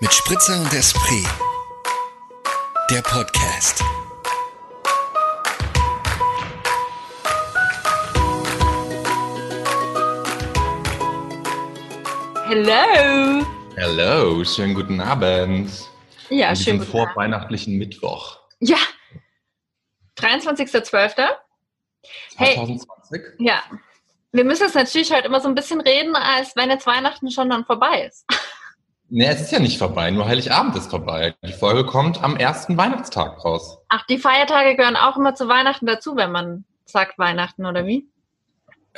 mit Spritzer und Esprit. Der Podcast. Hello. Hello, schönen guten Abend. Ja, An schön. diesem vorweihnachtlichen Mittwoch Ja. 23.12. Hey. 2020. Ja. Wir müssen jetzt natürlich heute immer so ein bisschen reden, als wenn jetzt Weihnachten schon dann vorbei ist. Nee, es ist ja nicht vorbei, nur Heiligabend ist vorbei. Die Folge kommt am ersten Weihnachtstag raus. Ach, die Feiertage gehören auch immer zu Weihnachten dazu, wenn man sagt Weihnachten, oder wie?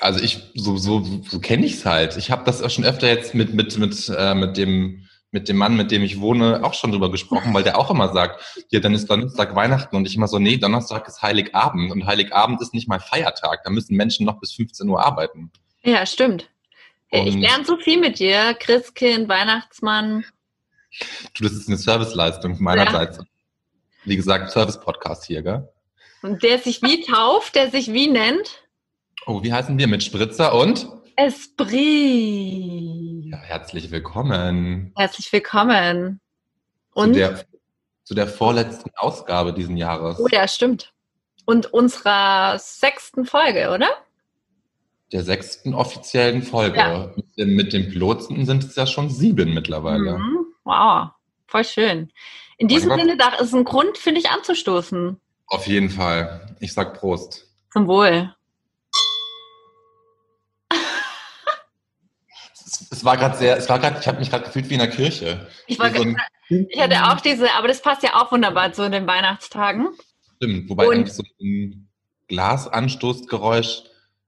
Also ich, so, so, so kenne ich es halt. Ich habe das auch schon öfter jetzt mit, mit, mit, äh, mit dem mit dem Mann, mit dem ich wohne, auch schon drüber gesprochen, weil der auch immer sagt, ja, dann ist Donnerstag Weihnachten und ich immer so, nee, Donnerstag ist Heiligabend und Heiligabend ist nicht mal Feiertag, da müssen Menschen noch bis 15 Uhr arbeiten. Ja, stimmt. Ich lerne so viel mit dir. Christkind, Weihnachtsmann. Du, das ist eine Serviceleistung meinerseits. Wie gesagt, Service-Podcast hier, gell? Und der sich wie tauft, der sich wie nennt? Oh, wie heißen wir? Mit Spritzer und? Esprit. Ja, herzlich willkommen Herzlich willkommen. zu Und? der, zu der vorletzten Ausgabe diesen Jahres. Oh ja, stimmt. Und unserer sechsten Folge, oder? Der sechsten offiziellen Folge. Ja. Mit, dem, mit dem Piloten sind es ja schon sieben mittlerweile. Mhm. Wow, voll schön. In diesem. Sinne, da ist ein Grund, finde ich, anzustoßen. Auf jeden Fall. Ich sag Prost. Zum Wohl. Es, es war gerade sehr, es war gerade, ich habe mich gerade gefühlt wie in der Kirche. Ich, war, so ich hatte auch diese, aber das passt ja auch wunderbar zu den Weihnachtstagen. Stimmt, wobei Und- eigentlich so ein Glasanstoßgeräusch,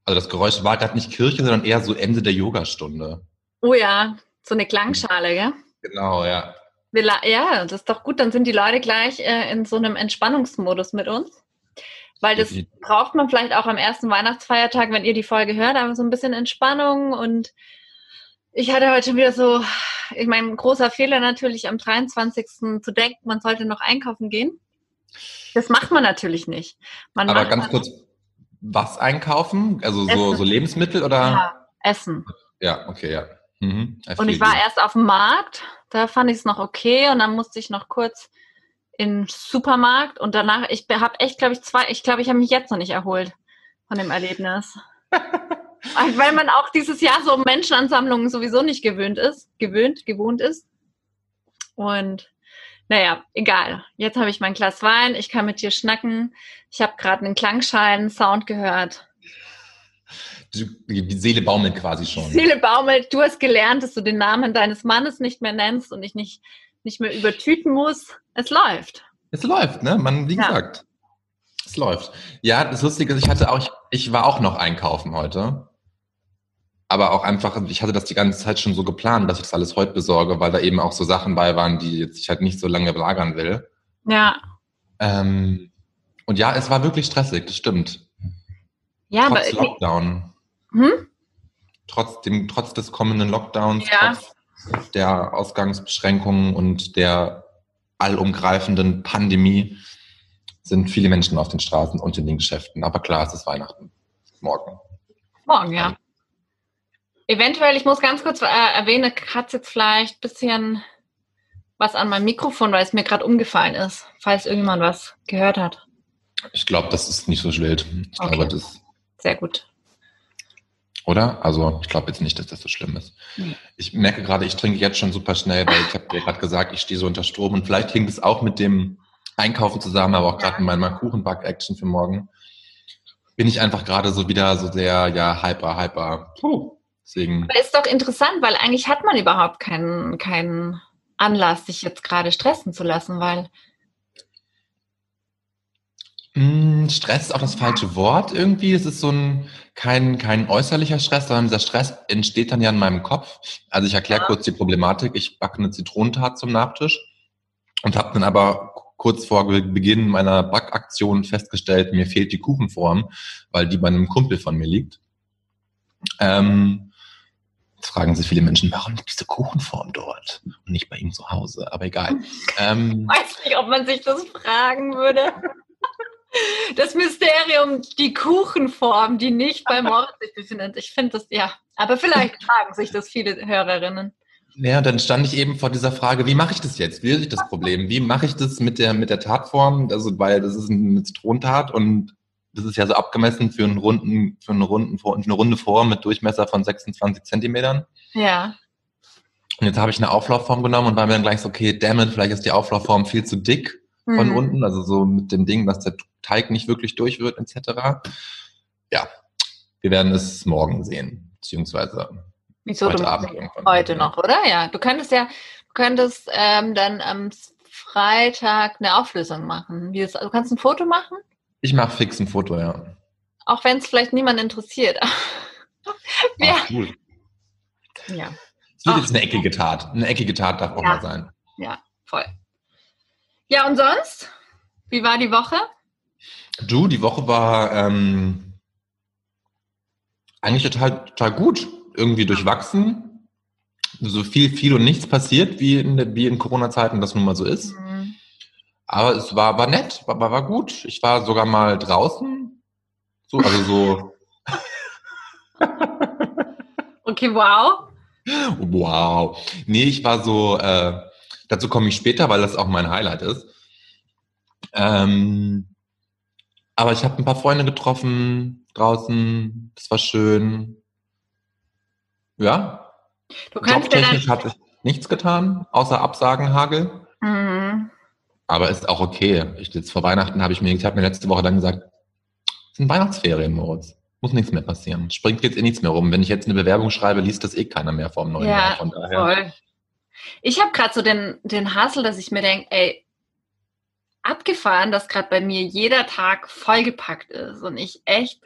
also das Geräusch war gerade nicht Kirche, sondern eher so Ende der Yogastunde. Oh ja, so eine Klangschale, gell? Genau, ja. Ja, das ist doch gut, dann sind die Leute gleich äh, in so einem Entspannungsmodus mit uns. Weil das braucht man vielleicht auch am ersten Weihnachtsfeiertag, wenn ihr die Folge hört, aber so ein bisschen Entspannung und ich hatte heute schon wieder so, ich meine, großer Fehler natürlich am 23. zu denken, man sollte noch einkaufen gehen. Das macht man natürlich nicht. Man Aber ganz kurz, was einkaufen? Also so, so Lebensmittel oder? ja, Essen. Ja, okay, ja. Mhm. Und ich war erst auf dem Markt, da fand ich es noch okay und dann musste ich noch kurz in den Supermarkt und danach, ich habe echt, glaube ich, zwei, ich glaube, ich habe mich jetzt noch nicht erholt von dem Erlebnis. Weil man auch dieses Jahr so Menschenansammlungen sowieso nicht gewöhnt ist, gewöhnt, gewohnt ist. Und naja, egal. Jetzt habe ich mein Glas Wein, ich kann mit dir schnacken. Ich habe gerade einen Klangschalen-Sound gehört. Die, die Seele baumelt quasi schon. Seele baumelt, du hast gelernt, dass du den Namen deines Mannes nicht mehr nennst und ich nicht, nicht mehr übertüten muss. Es läuft. Es läuft, ne? Man, wie Ja. gesagt, es läuft. Ja, das Lustige ist, ich hatte auch, ich, ich war auch noch einkaufen heute. Aber auch einfach, ich hatte das die ganze Zeit schon so geplant, dass ich das alles heute besorge, weil da eben auch so Sachen bei waren, die jetzt ich halt nicht so lange lagern will. Ja. Ähm, und ja, es war wirklich stressig, das stimmt. Ja, aber trotz irgendwie- Lockdown, hm? trotz dem, trotz des kommenden Lockdowns, Ja. trotz der Ausgangsbeschränkungen und der allumgreifenden Pandemie sind viele Menschen auf den Straßen und in den Geschäften. Aber klar, es ist Weihnachten. Morgen. morgen, ja. Eventuell, ich muss ganz kurz äh, erwähnen, hat jetzt vielleicht ein bisschen was an meinem Mikrofon, weil es mir gerade umgefallen ist, falls irgendjemand was gehört hat. Ich glaube, das ist nicht so wild. Ich Okay. glaube, das, Sehr gut. oder? Also, ich glaube jetzt nicht, dass das so schlimm ist. Nee. Ich merke gerade, ich trinke jetzt schon super schnell, weil ich habe dir gerade gesagt, ich stehe so unter Strom und vielleicht hängt es auch mit dem Einkaufen zusammen, aber auch gerade in meiner Kuchenback-Action für morgen bin ich einfach gerade so wieder so sehr, ja, hyper, hyper. Puh. Deswegen, Aber ist doch interessant, weil eigentlich hat man überhaupt keinen, keinen Anlass, sich jetzt gerade stressen zu lassen, weil mh, Stress ist auch das falsche Wort irgendwie. Es ist so ein, kein, kein äußerlicher Stress, sondern dieser Stress entsteht dann ja in meinem Kopf. Also ich erkläre kurz die Problematik. Ich backe eine Zitronentat zum Nachtisch und habe dann aber kurz vor Beginn meiner Backaktion festgestellt, mir fehlt die Kuchenform, weil die bei einem Kumpel von mir liegt. Ähm, jetzt fragen sich viele Menschen, warum liegt diese Kuchenform dort und nicht bei ihm zu Hause? Aber egal. Ähm, weiß nicht, ob man sich das fragen würde. Das Mysterium, die Kuchenform, die nicht bei Moritz sich befindet. Ich finde das, ja. Aber vielleicht fragen sich das viele Hörerinnen. Ja, dann stand ich eben vor dieser Frage, wie mache ich das jetzt? Wie löse ich das Problem? Wie mache ich das mit der, mit der Tatform? Also, weil das ist eine Zitronentat und das ist ja so abgemessen für einen runden, für eine, runden, eine runde Form mit Durchmesser von 26 Zentimetern. Ja. Und jetzt habe ich eine Auflaufform genommen und war mir dann gleich so, okay, damn it, vielleicht ist die Auflaufform viel zu dick von Mhm. unten, also so mit dem Ding, dass der Teig nicht wirklich durch wird, etc. Ja, wir werden es morgen sehen, beziehungsweise Wieso heute du Abend irgendwann. heute noch, oder? Ja. Du könntest ja, du könntest ähm, dann am Freitag eine Auflösung machen. Das, du kannst ein Foto machen, Ich mache fix ein Foto, ja. auch wenn es vielleicht niemand interessiert. ja. Ach, cool. ja, Es wird Ach. jetzt eine eckige Tat. Eine eckige Tat darf auch Ja. mal sein. voll. Ja, und sonst? Wie war die Woche? Du, die Woche war ähm, eigentlich total, total gut. Irgendwie durchwachsen. So viel, viel und nichts passiert, wie in, wie in Corona-Zeiten das nun mal so ist. Mhm. Aber es war, war nett, war, war, gut. Ich war sogar mal draußen. So, also so, Okay, wow. wow. Nee, ich war so, äh, dazu komme ich später, weil das auch mein Highlight ist. Ähm, aber ich habe ein paar Freunde getroffen draußen. Das war schön. Ja, Du kannst ja Jobtechnisch dann. hat nichts getan, außer Absagenhagel. Mhm. Aber ist auch okay. Ich, jetzt vor Weihnachten habe ich mir, ich habe mir letzte Woche dann gesagt, es sind Weihnachtsferien, Moritz. Muss nichts mehr passieren. Springt jetzt eh nichts mehr rum. Wenn ich jetzt eine Bewerbung schreibe, liest das eh keiner mehr vor dem neuen Jahr. Ja, Von daher. voll. Ich habe gerade so den, den Hassel, dass ich mir denke, ey, abgefahren, dass gerade bei mir jeder Tag vollgepackt ist und ich echt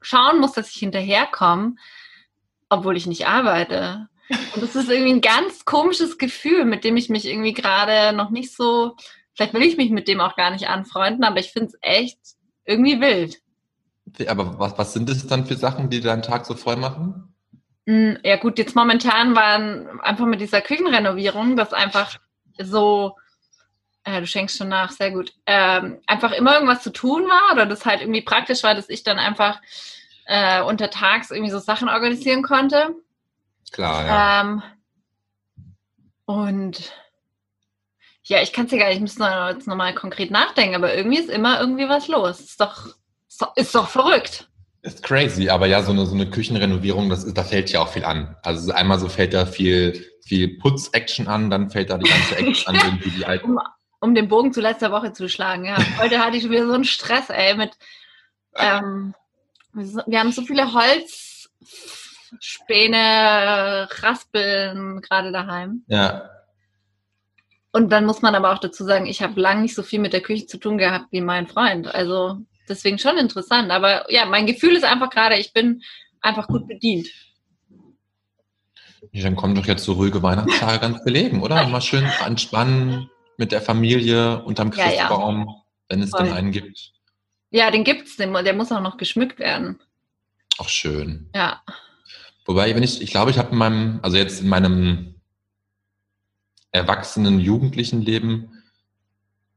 schauen muss, dass ich hinterherkomme, obwohl ich nicht arbeite. Und das ist irgendwie ein ganz komisches Gefühl, mit dem ich mich irgendwie gerade noch nicht so, vielleicht will ich mich mit dem auch gar nicht anfreunden, aber ich finde es echt irgendwie wild. Aber was, was sind das dann für Sachen, die deinen Tag so voll machen? Mm, Ja gut, jetzt momentan waren einfach mit dieser Küchenrenovierung, das einfach so, äh, du schenkst schon nach, sehr gut, ähm, einfach immer irgendwas zu tun war oder das halt irgendwie praktisch war, dass ich dann einfach äh, untertags irgendwie so Sachen organisieren konnte. Klar, ja. Ähm, und ja, ich kann es ja gar nicht, ich noch- jetzt nochmal konkret nachdenken, aber irgendwie ist immer irgendwie was los. Ist doch, ist doch, ist doch verrückt. Ist crazy, aber ja, so eine, so eine Küchenrenovierung, das ist, da fällt ja auch viel an. Also einmal so fällt da viel, viel Putz-Action an, dann fällt da die ganze Action an, irgendwie die alten. um, um den Bogen zu letzter Woche zu schlagen. Ja. Heute hatte ich schon wieder so einen Stress, ey, mit ähm, wir haben so viele Holzspäne, Raspeln gerade daheim. Ja, Und dann muss man aber auch dazu sagen, ich habe lang nicht so viel mit der Küche zu tun gehabt wie mein Freund. Also deswegen schon interessant. Aber ja, mein Gefühl ist einfach gerade, ich bin einfach gut bedient. Ja, dann kommen doch jetzt so ruhige Weihnachtstage ganz belegen, oder? Mal schön entspannen mit der Familie unterm Ja, ja. Christbaum, wenn es Voll. denn einen gibt. Ja, den gibt's, den, der muss auch noch geschmückt werden. Auch schön. Ja. Wobei, wenn ich, ich glaube, ich habe in meinem, also jetzt in meinem erwachsenen, jugendlichen Leben,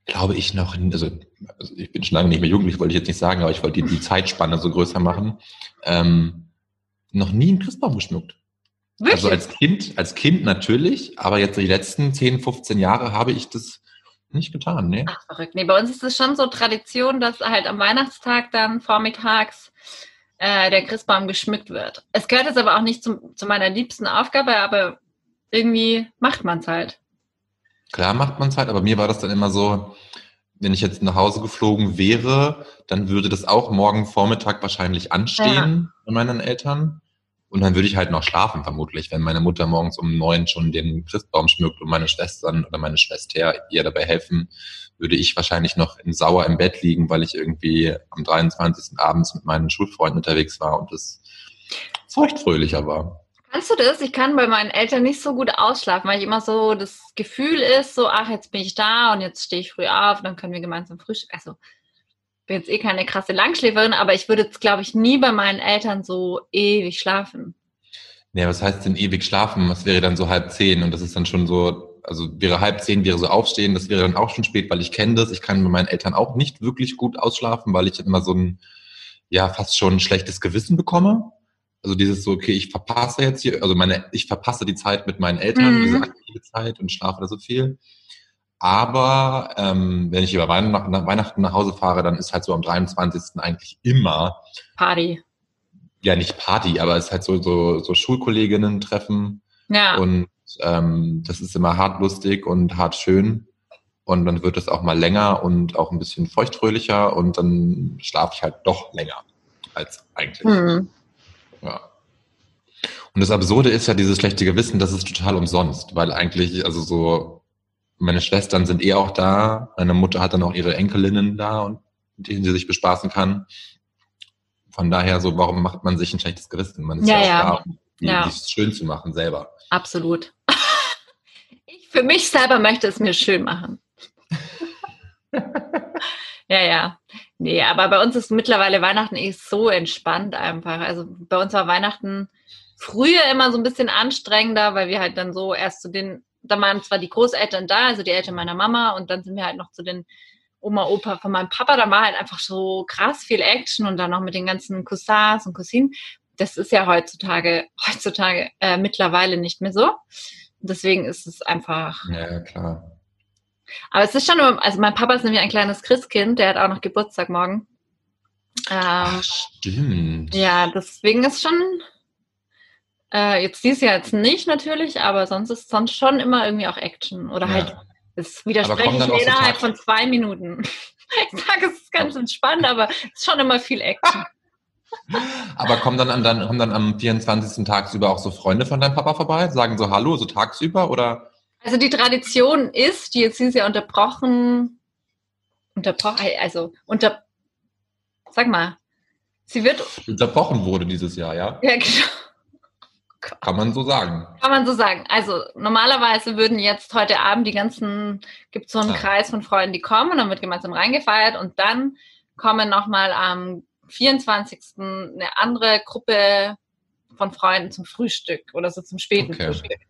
glaube ich noch, also, also ich bin schon lange nicht mehr jugendlich, wollte ich jetzt nicht sagen, aber ich wollte die, die Zeitspanne so größer machen, ähm, noch nie einen Christbaum geschmückt. Wirklich? Also als Kind, als Kind natürlich, aber jetzt die letzten 10, 15 Jahre habe ich das nicht getan, ne? Ach, verrückt. Nee, bei uns ist es schon so Tradition, dass halt am Weihnachtstag dann vormittags äh, der Christbaum geschmückt wird. Es gehört jetzt aber auch nicht zum, zu meiner liebsten Aufgabe, aber irgendwie macht man es halt. Klar macht man es halt, aber mir war das dann immer so, wenn ich jetzt nach Hause geflogen wäre, dann würde das auch morgen Vormittag wahrscheinlich anstehen bei meinen Eltern. Und dann würde ich halt noch schlafen, vermutlich, wenn meine Mutter morgens um neun schon den Christbaum schmückt und meine Schwestern oder meine Schwester ihr dabei helfen, würde ich wahrscheinlich noch in sauer im Bett liegen, weil ich irgendwie am 23. abends mit meinen Schulfreunden unterwegs war und es feuchtfröhlicher war. Kannst du das? Ich kann bei meinen Eltern nicht so gut ausschlafen, weil ich immer so das Gefühl ist, so, ach, jetzt bin ich da und jetzt stehe ich früh auf, dann können wir gemeinsam frühstücken. Also, bin jetzt eh keine krasse Langschläferin, aber ich würde jetzt, glaube ich, nie bei meinen Eltern so ewig schlafen. Nee, was heißt denn ewig schlafen? Das wäre dann so halb zehn und das ist dann schon so, also wäre halb zehn, wäre so aufstehen, das wäre dann auch schon spät, weil ich kenne das. Ich kann bei meinen Eltern auch nicht wirklich gut ausschlafen, weil ich immer so ein, ja, fast schon ein schlechtes Gewissen bekomme. Also dieses so, okay, ich verpasse jetzt hier, also meine, ich verpasse die Zeit mit meinen Eltern, Mhm. diese aktive Zeit und schlafe da so viel. Aber ähm, wenn ich über Weihnachten, nach Weihnachten nach Hause fahre, dann ist halt so am 23. eigentlich immer, Party. ja nicht Party, aber es ist halt so, so, so Schulkolleginnen treffen Ja. und ähm, das ist immer hart lustig und hart schön. Und dann wird es auch mal länger und auch ein bisschen feuchtfröhlicher und dann schlafe ich halt doch länger als eigentlich. Hm. Ja. Und das Absurde ist ja dieses schlechte Gewissen, das ist total umsonst, weil eigentlich, also so, meine Schwestern sind eh auch da, meine Mutter hat dann auch ihre Enkelinnen da und mit denen sie sich bespaßen kann. Von daher so, warum macht man sich ein schlechtes Gewissen? Man ist Ja, ja, auch ja. da, um Ja. es schön zu machen selber. Absolut. Ich für mich selber möchte es mir schön machen. ja, ja. Nee, aber bei uns ist mittlerweile Weihnachten eh so entspannt einfach. Also bei uns war Weihnachten früher immer so ein bisschen anstrengender, weil wir halt dann so erst zu den, da waren zwar die Großeltern da, also die Eltern meiner Mama, und dann sind wir halt noch zu den Oma, Opa von meinem Papa. Da war halt einfach so krass viel Action und dann noch mit den ganzen Cousins und Cousinen. Das ist ja heutzutage, heutzutage äh, mittlerweile nicht mehr so. Deswegen ist es einfach. Ja, ja, klar. Aber es ist schon, immer- also mein Papa ist nämlich ein kleines Christkind, der hat auch noch Geburtstag morgen. Ähm, Ach, stimmt. ja, deswegen ist schon, äh, jetzt dieses Jahr jetzt nicht natürlich, aber sonst ist sonst schon immer irgendwie auch Action. Oder Ja. halt, es mir innerhalb von zwei Minuten. Ich sage, es ist ganz entspannt, aber es ist schon immer viel Action. Aber kommen dann, an, dann, kommen dann am 24. tagsüber auch so Freunde von deinem Papa vorbei? Sagen so Hallo, so tagsüber oder? Also die Tradition ist, die jetzt dieses Jahr unterbrochen, unterbrochen, also unter, sag mal, sie wird, Unterbrochen wurde dieses Jahr, ja? ja, genau. Kann man so sagen. Kann man so sagen. Also normalerweise würden jetzt heute Abend die ganzen, gibt so einen Ah. Kreis von Freunden, die kommen und dann wird gemeinsam reingefeiert und dann kommen nochmal am 24. eine andere Gruppe von Freunden zum Frühstück oder so zum späten Okay. Frühstück.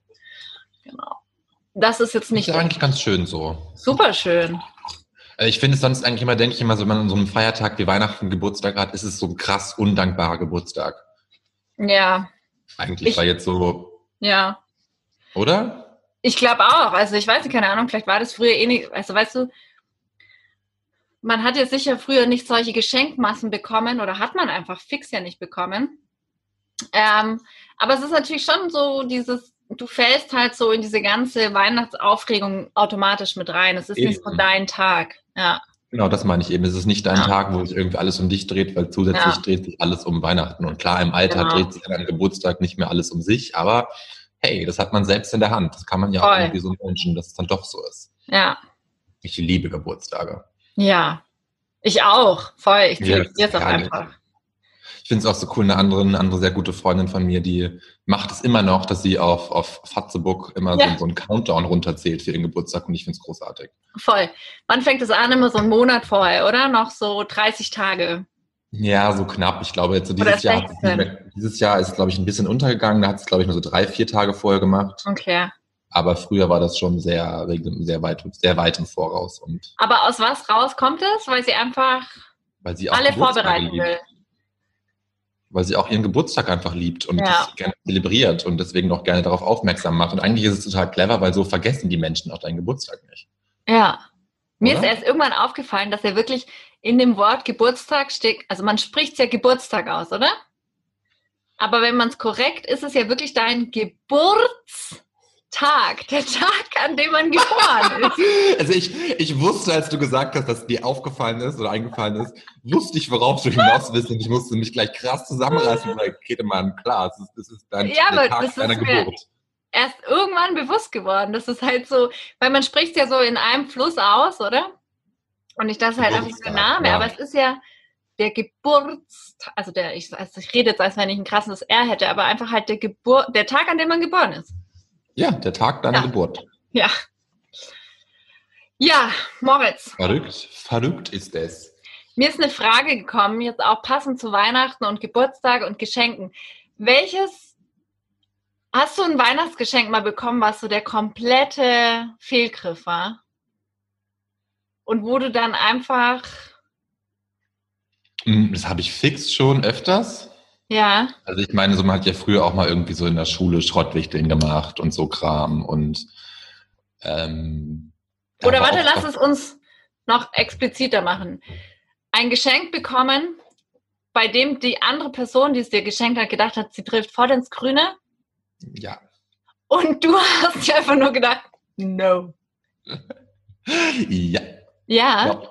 Genau. Das ist jetzt Nicht nicht ist eigentlich ganz schön so. super schön. Äh, Ich finde es sonst eigentlich immer, denke ich immer, so, wenn man an so einem Feiertag wie Weihnachten Geburtstag hat, ist es so ein krass undankbarer Geburtstag. Ja, Eigentlich, Ich- weil jetzt so, ja. oder? Ich glaube auch. Also ich weiß nicht, keine Ahnung, vielleicht war das früher eh nicht. Also weißt du, man hat ja sicher früher nicht solche Geschenkmassen bekommen oder hat man einfach fix ja nicht bekommen. Ähm, aber es ist natürlich schon so dieses, du fällst halt so in diese ganze Weihnachtsaufregung automatisch mit rein. Es ist nicht so Eben. dein Tag. Ja, Genau, das meine ich eben. Es ist nicht dein Ja. Tag, wo sich irgendwie alles um dich dreht, weil zusätzlich Ja. dreht sich alles um Weihnachten. Und klar, im Alter Genau. dreht sich an einem Geburtstag nicht mehr alles um sich, aber hey, das hat man selbst in der Hand. Das kann man ja auch Voll. irgendwie so wünschen, dass es dann doch so ist. ja, Ich liebe Geburtstage. ja. Ich auch. Voll. Ich zelebriere es auch einfach. Ich finde es auch so cool, eine andere, eine andere sehr gute Freundin von mir, die macht es immer noch, dass sie auf, auf Fatzebook immer Ja. so, so einen Countdown runterzählt für ihren Geburtstag und ich finde es großartig. Voll. Wann fängt es an? Immer so einen Monat vorher, oder? Noch so 30 Tage. Ja, so knapp. Ich glaube, jetzt so dieses Jahr, hat es 16. nicht mehr- dieses Jahr ist, glaube ich, ein bisschen untergegangen. Da hat es, glaube ich, nur so drei, vier Tage vorher gemacht. Okay. Aber früher war das schon sehr, sehr weit, sehr weit im Voraus und Aber aus was raus kommt es? Weil sie einfach weil sie alle vorbereiten will. Weil sie auch ihren Geburtstag einfach liebt und Ja. gerne zelebriert und deswegen auch gerne darauf aufmerksam macht. Und eigentlich ist es total clever, weil so vergessen die Menschen auch deinen Geburtstag nicht. Ja. Mir Oder? ist erst irgendwann aufgefallen, dass er wirklich in dem Wort Geburtstag steht. Also man spricht ja Geburtstag aus, oder? Aber wenn man es korrekt, ist es ja wirklich dein Geburtstag. Der Tag, an dem man geboren ist. Also ich, ich wusste, als du gesagt hast, dass dir aufgefallen ist oder eingefallen ist, wusste ich, worauf du hinaus willst und ich musste mich gleich krass zusammenreißen und sagen, Ketemann, klar, es ist, es ist dein Ja, der aber Tag das ist deiner Geburt. Erst irgendwann bewusst geworden. Das ist halt so, weil man spricht ja so in einem Fluss aus, oder? Und ich dachte halt einfach so Name, ja. aber es ist ja der Geburtstag, also der, ich, also ich rede jetzt, als wenn ich ein krasses R hätte, aber einfach halt der Geburt, der Tag, an dem man geboren ist. Ja, der Tag deiner Ja. Geburt. Ja. Ja, Moritz, Verrückt, verrückt ist es. mir ist eine Frage gekommen, jetzt auch passend zu Weihnachten und Geburtstag und Geschenken. Welches hast du ein Weihnachtsgeschenk mal bekommen, was so der komplette Fehlgriff war? Und wo du dann einfach, Hm, Das habe ich fix schon öfters. Ja. Also ich meine, so man hat ja früher auch mal irgendwie so in der Schule Schrottwichteln gemacht und so Kram und ähm, Oder war warte, lass es uns noch expliziter machen. Ein Geschenk bekommen, bei dem die andere Person, die es dir geschenkt hat, gedacht hat, sie trifft voll ins Grüne Ja. und du hast dir einfach nur gedacht, no. Ja. Ja. Ja.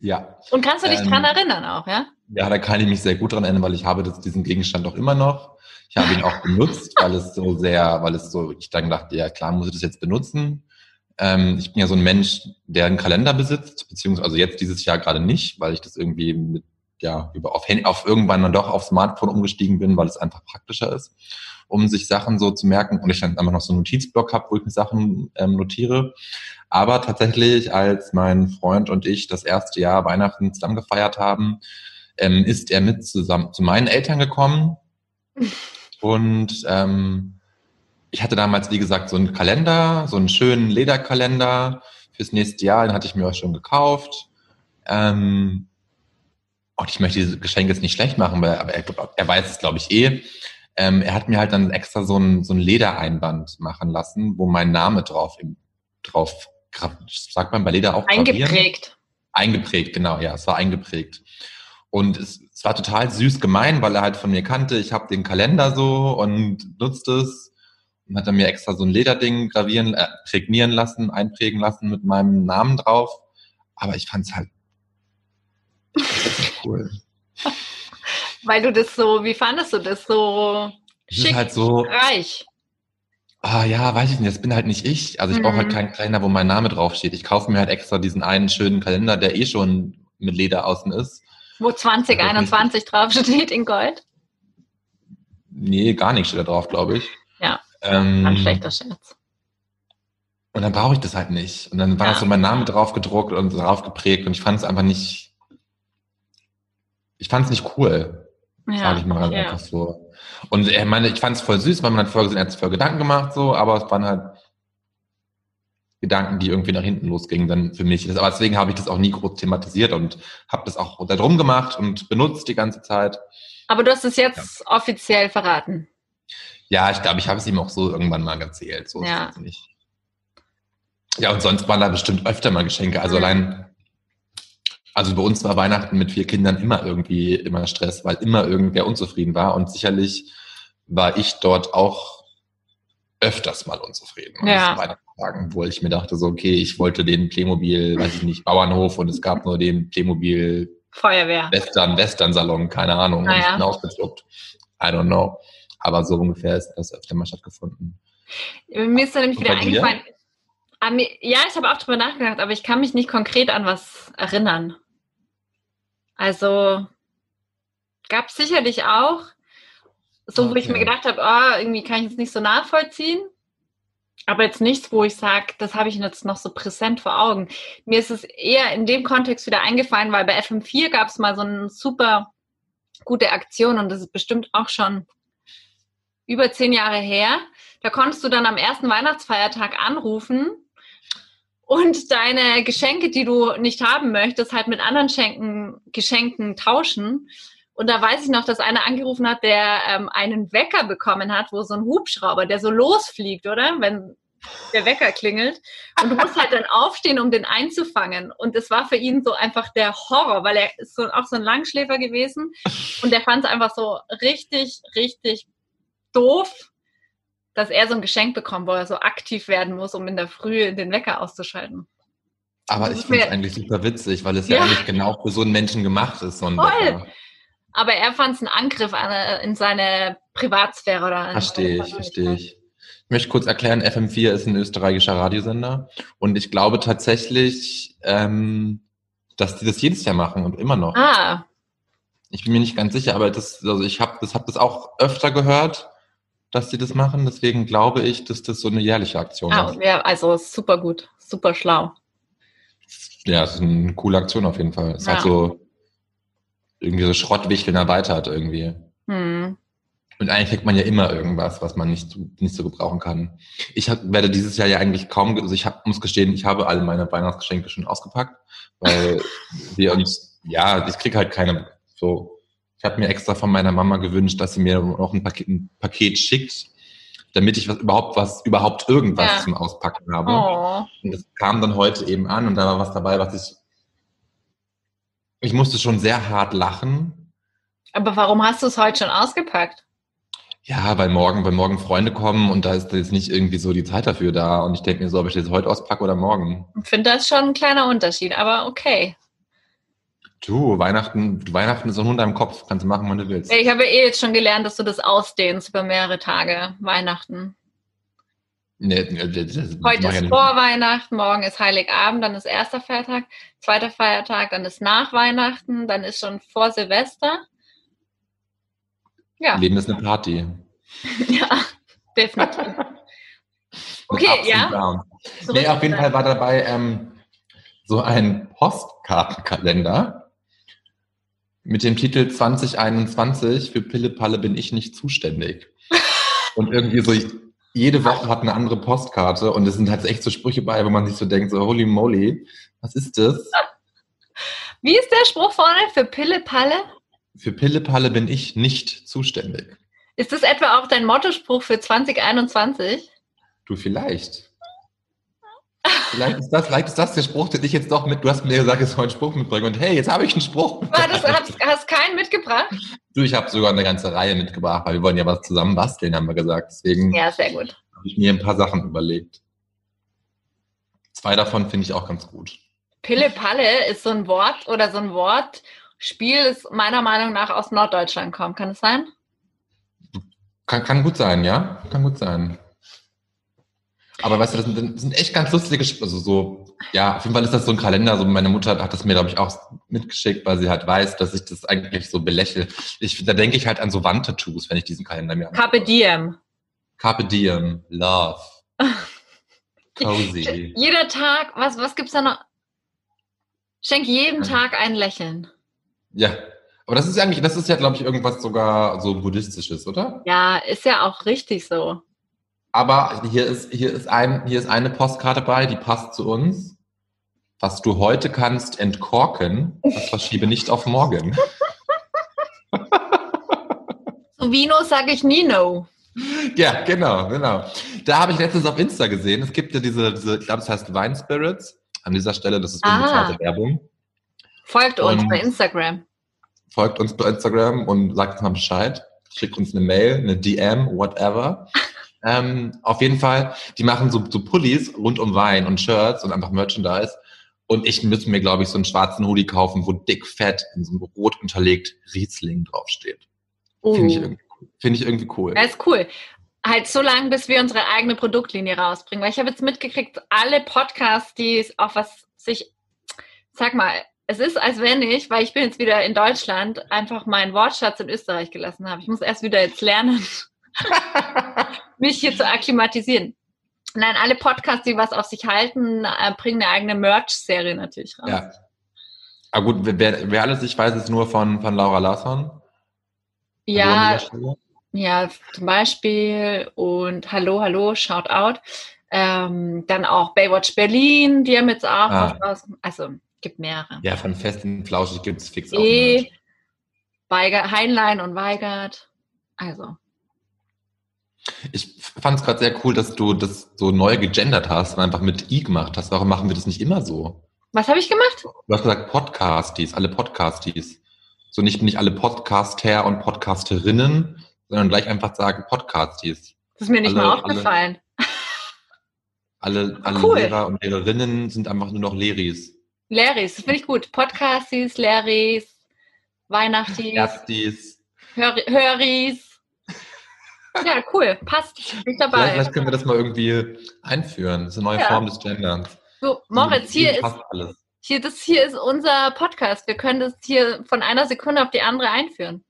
ja. Und kannst du dich Ähm, dran erinnern auch, ja? Ja, da kann ich mich sehr gut dran erinnern, weil ich habe das, diesen Gegenstand auch immer noch. Ich habe ihn auch benutzt, weil es so sehr, weil es so, ich dann dachte, ja klar, muss ich das jetzt benutzen. Ähm, ich bin ja so ein Mensch, der einen Kalender besitzt, beziehungsweise also jetzt dieses Jahr gerade nicht, weil ich das irgendwie mit, ja, über auf, auf irgendwann dann doch auf Smartphone umgestiegen bin, weil es einfach praktischer ist, um sich Sachen so zu merken und ich dann einfach noch so einen Notizblock habe, wo ich mir Sachen ähm, notiere. Aber tatsächlich, als mein Freund und ich das erste Jahr Weihnachten zusammen gefeiert haben, ähm, ist er mit zusammen zu meinen Eltern gekommen. Und ähm, ich hatte damals, wie gesagt, so einen Kalender, so einen schönen Lederkalender fürs nächste Jahr, den hatte ich mir auch schon gekauft. Ähm, und ich möchte dieses Geschenk jetzt nicht schlecht machen, weil, aber er, er weiß es, glaube ich, eh. Ähm, er hat mir halt dann extra so ein, so ein Ledereinband machen lassen, wo mein Name drauf, im, drauf, sagt man bei Leder auch gravieren? Eingeprägt. Eingeprägt, genau, ja, es war eingeprägt. Und es, es war total süß gemein, weil er halt von mir kannte, ich habe den Kalender so und nutzt es und hat er mir extra so ein Lederding gravieren, äh, prägnieren lassen, einprägen lassen mit meinem Namen drauf. Aber ich fand's halt ich fand's nicht cool. Weil du das so, wie fandest du das so Es ist schick, halt so, reich? ah ja, weiß ich nicht, das bin halt nicht ich. Also ich brauche halt Mhm. keinen Kalender, wo mein Name draufsteht. Ich kaufe mir halt extra diesen einen schönen Kalender, der eh schon mit Leder außen ist. Wo 2021 draufsteht in Gold? Nee, gar nicht steht da drauf, glaube ich. Ja, Ähm, Ein schlechter Scherz. Und dann brauche ich das halt nicht. Und dann war Ja. so mein Name drauf gedruckt und drauf geprägt und ich fand es einfach nicht, ich fand es nicht cool, Ja, sage ich mal ja. einfach so. Und ich meine, ich fand es voll süß, weil man hat vorher gesehen, hat sich voll Gedanken gemacht, so, aber es waren halt Gedanken, die irgendwie nach hinten losgingen dann für mich. Aber deswegen habe ich das auch nie groß thematisiert und habe das auch da drum gemacht und benutzt die ganze Zeit. Aber du hast es jetzt offiziell verraten. Ja, ich glaube, ich habe es ihm auch so irgendwann mal erzählt. So ist Ja. es nicht. Ja, und sonst waren da bestimmt öfter mal Geschenke. Also Mhm. allein, also bei uns war Weihnachten mit vier Kindern immer irgendwie immer Stress, weil immer irgendwer unzufrieden war. Und sicherlich war ich dort auch öfters mal unzufrieden. Ja. diesen Weihnachtstagen, wo ich mir dachte, so, okay, ich wollte den Playmobil, weiß ich nicht, Bauernhof und es gab nur den Playmobil Feuerwehr. Western, Western-Salon, keine Ahnung, und Ah, ich bin ausgedruckt. I don't know. Aber so ungefähr ist das öfter mal stattgefunden. Mir ist da nämlich Und wieder eingefallen. Ah, ja, ich habe auch drüber nachgedacht, aber ich kann mich nicht konkret an was erinnern. Also gab es sicherlich auch, so wo ich Okay. mir gedacht habe, ah, irgendwie kann ich es nicht so nachvollziehen. Aber jetzt nichts, wo ich sage, das habe ich jetzt noch so präsent vor Augen. Mir ist es eher in dem Kontext wieder eingefallen, weil bei FM4 gab es mal so eine super gute Aktion und das ist bestimmt auch schon über zehn Jahre her. Da konntest du dann am ersten Weihnachtsfeiertag anrufen und deine Geschenke, die du nicht haben möchtest, halt mit anderen Schenken, Geschenken tauschen. Und da weiß ich noch, dass einer angerufen hat, der ähm, einen Wecker bekommen hat, wo so ein Hubschrauber, der so losfliegt, oder? Wenn der Wecker klingelt. Und du musst halt dann aufstehen, um den einzufangen. Und das war für ihn so einfach der Horror, weil er ist so, auch so ein Langschläfer gewesen. Und der fand es einfach so richtig, richtig doof, dass er so ein Geschenk bekommt, wo er so aktiv werden muss, um in der Früh den Wecker auszuschalten. Aber ich finde es eigentlich super witzig, weil es ja. Ja. eigentlich genau für so einen Menschen gemacht ist, so ein Voll. Wecker. Aber er fand es einen Angriff an, äh, in seine Privatsphäre oder Verstehe ich, verstehe ich. Ich möchte kurz erklären, FM4 ist ein österreichischer Radiosender und ich glaube tatsächlich, ähm, dass die das jedes Jahr machen und immer noch. Ah, Ich bin mir nicht ganz sicher, aber das, also ich habe das, hab das auch öfter gehört, dass die das machen. Deswegen glaube ich, dass das so eine jährliche Aktion ah ist. ja, also super gut, super schlau. Ja, es ist eine coole Aktion auf jeden Fall. Es Ja. halt so irgendwie so Schrottwichteln erweitert irgendwie. Hm. Und eigentlich kriegt man ja immer irgendwas, was man nicht, so- nicht so gebrauchen kann. Ich hab, werde dieses Jahr ja eigentlich kaum, also ich hab, muss gestehen, ich habe alle meine Weihnachtsgeschenke schon ausgepackt, weil wir uns, ja, ich krieg halt keine, so, ich habe mir extra von meiner Mama gewünscht, dass sie mir noch ein Paket, ein Paket schickt, damit ich was überhaupt was überhaupt irgendwas Ja. zum Auspacken habe. Oh. Und das kam dann heute eben an und da war was dabei, was ich ich musste schon sehr hart lachen. Aber warum hast du es heute schon ausgepackt? Ja, weil morgen, weil morgen Freunde kommen und da ist jetzt nicht irgendwie so die Zeit dafür da. Und ich denke mir so, ob ich das heute auspacke oder morgen. Ich finde das schon ein kleiner Unterschied, aber okay. Du, Weihnachten, Weihnachten ist ein Hund am Kopf, kannst du machen, wann du willst. Ich habe eh jetzt schon gelernt, dass du das ausdehnst über mehrere Tage, Weihnachten. Nee, nee, das- das Heute ist vor Weihnachten, morgen ist Heiligabend, dann ist erster Feiertag, zweiter Feiertag, dann ist nach Weihnachten, dann ist schon vor Silvester. Ja, Leben ist eine Party. ja, definitiv. Okay, ja. Nee, auf jeden Fall war dabei ähm, so ein Postkartenkalender mit dem Titel 2021 für Pille Palle bin ich nicht zuständig. Und irgendwie so jede Woche hat eine andere Postkarte und es sind halt echt so Sprüche bei, wo man sich so denkt, so holy moly, was ist das? Wie ist der Spruch vorne für Pille Palle? Für Pille Palle bin ich nicht zuständig. Ist das etwa auch dein Mottospruch für 2021? Du vielleicht. Vielleicht ist das, vielleicht ist das der Spruch, den ich jetzt doch mit, du hast mir gesagt, ich soll einen Spruch mitbringen und hey, jetzt habe ich einen Spruch. Ah, das, hast, hast keinen mitgebracht? Du, ich habe sogar eine ganze Reihe mitgebracht, weil wir wollen ja was zusammen basteln, haben wir gesagt. Deswegen Ja, sehr gut. habe ich mir ein paar Sachen überlegt. Zwei davon finde ich auch ganz gut. Pille Palle ist so ein Wort oder so ein Wortspiel, das meiner Meinung nach aus Norddeutschland kommt. Kann es sein? Kann, kann gut sein, ja? Kann gut sein. Aber weißt du, das sind, das sind echt ganz lustige, also so, ja, auf jeden Fall ist das so ein Kalender, so meine Mutter hat das mir, glaube ich, auch mitgeschickt, weil sie halt weiß, dass ich das eigentlich so belächle. Ich, da denke ich halt an so Wandtattoos, wenn ich diesen Kalender mir Carpe Diem. Carpe Diem, Love, Cozy. Jeder Tag, was, was gibt's da noch? Schenk jedem. Tag ein Lächeln. Ja, aber das ist ja eigentlich, das ist ja, glaube ich, irgendwas sogar so buddhistisches, oder? Ja, ist ja auch richtig so. Aber hier ist, hier ist ein, hier ist eine Postkarte bei, die passt zu uns. Was du heute kannst entkorken, das verschiebe nicht auf morgen. Zu Vino sage ich Nino. Ja, genau, genau. Da habe ich letztens auf Insta gesehen. Es gibt ja diese, diese ich glaube, es heißt Wine Spirits. An dieser Stelle, das ist Ah. unbezahlte Werbung. Folgt uns Und- bei Instagram. Folgt uns bei Instagram und sagt uns mal Bescheid. Schickt uns eine Mail, eine DM, whatever. Ähm, auf jeden Fall, die machen so, so Pullis rund um Wein und Shirts und einfach Merchandise. Und ich müsste mir, glaube ich, so einen schwarzen Hoodie kaufen, wo dick fett in so einem rot unterlegt Riesling draufsteht. Finde ich, irgendwie cool. Finde ich irgendwie cool. Ja, ist cool. Halt so lange, bis wir unsere eigene Produktlinie rausbringen. Weil ich habe jetzt mitgekriegt, alle Podcasts, die es auf was sich, sag mal, es ist, als wenn ich, weil ich bin jetzt wieder in Deutschland, einfach meinen Wortschatz in Österreich gelassen habe. Ich muss erst wieder jetzt lernen, mich hier zu akklimatisieren. Nein, alle Podcasts, die was auf sich halten, äh, bringen eine eigene Merch-Serie natürlich raus. Ja. Aber gut, wer, wer alles ich weiß, ist nur von, von Laura Larsson. Ja. Ja, zum Beispiel und Hallo, Hallo, Shout out. Ähm, dann auch Baywatch Berlin, die haben jetzt auch Ah. was. Also gibt mehrere. Ja, von Fest und Flauschig gibt es fix auch. E, Merch. Weigert, Heinlein und Weigert. Also, Ich fand es gerade sehr cool, dass du das so neu gegendert hast und einfach mit I gemacht hast. Warum machen wir das nicht immer so? was habe ich gemacht? Du hast gesagt Podcasties, alle Podcasties. So nicht, nicht alle Podcaster und Podcasterinnen, sondern gleich einfach sagen Podcasties. Das ist mir nicht Alle- mal alle- aufgefallen. Alle, alle Cool. Lehrer und Lehrerinnen sind einfach nur noch Leris. Larrys, das finde ich gut. Podcasties, Larrys, Weihnachtis, Erstis. Hör Höris. Ja, cool. Passt. Bin ich Vielleicht, dabei. vielleicht können wir das mal irgendwie einführen. Das ist eine neue Ja. Form des Genderns. So, Moritz, hier ist alles. Hier, das hier ist unser Podcast. Wir können das hier von einer Sekunde auf die andere einführen.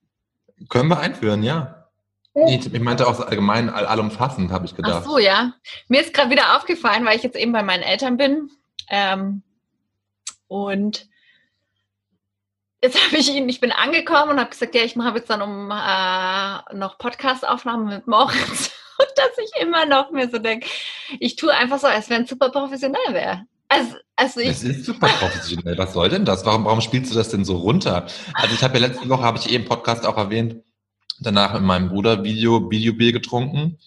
Können wir einführen, ja. Nee, ich meinte auch allgemein, all, allumfassend, habe ich Ach gedacht. so, ja. Mir ist gerade wieder aufgefallen, weil ich jetzt eben bei meinen Eltern bin. Ähm, und jetzt habe ich ihn, ich bin angekommen und habe gesagt, ja, ich mache jetzt dann um äh, noch Podcast-Aufnahmen mit Moritz. Und dass ich immer noch mir so denke, ich tue einfach so, als wenn es super professionell wäre. Also, also ich, Das ist super professionell. Was soll denn das? Warum, warum spielst du das denn so runter? Also ich habe ja letzte Woche, habe ich eben im Podcast auch erwähnt, danach mit meinem Bruder Video, Videobier getrunken.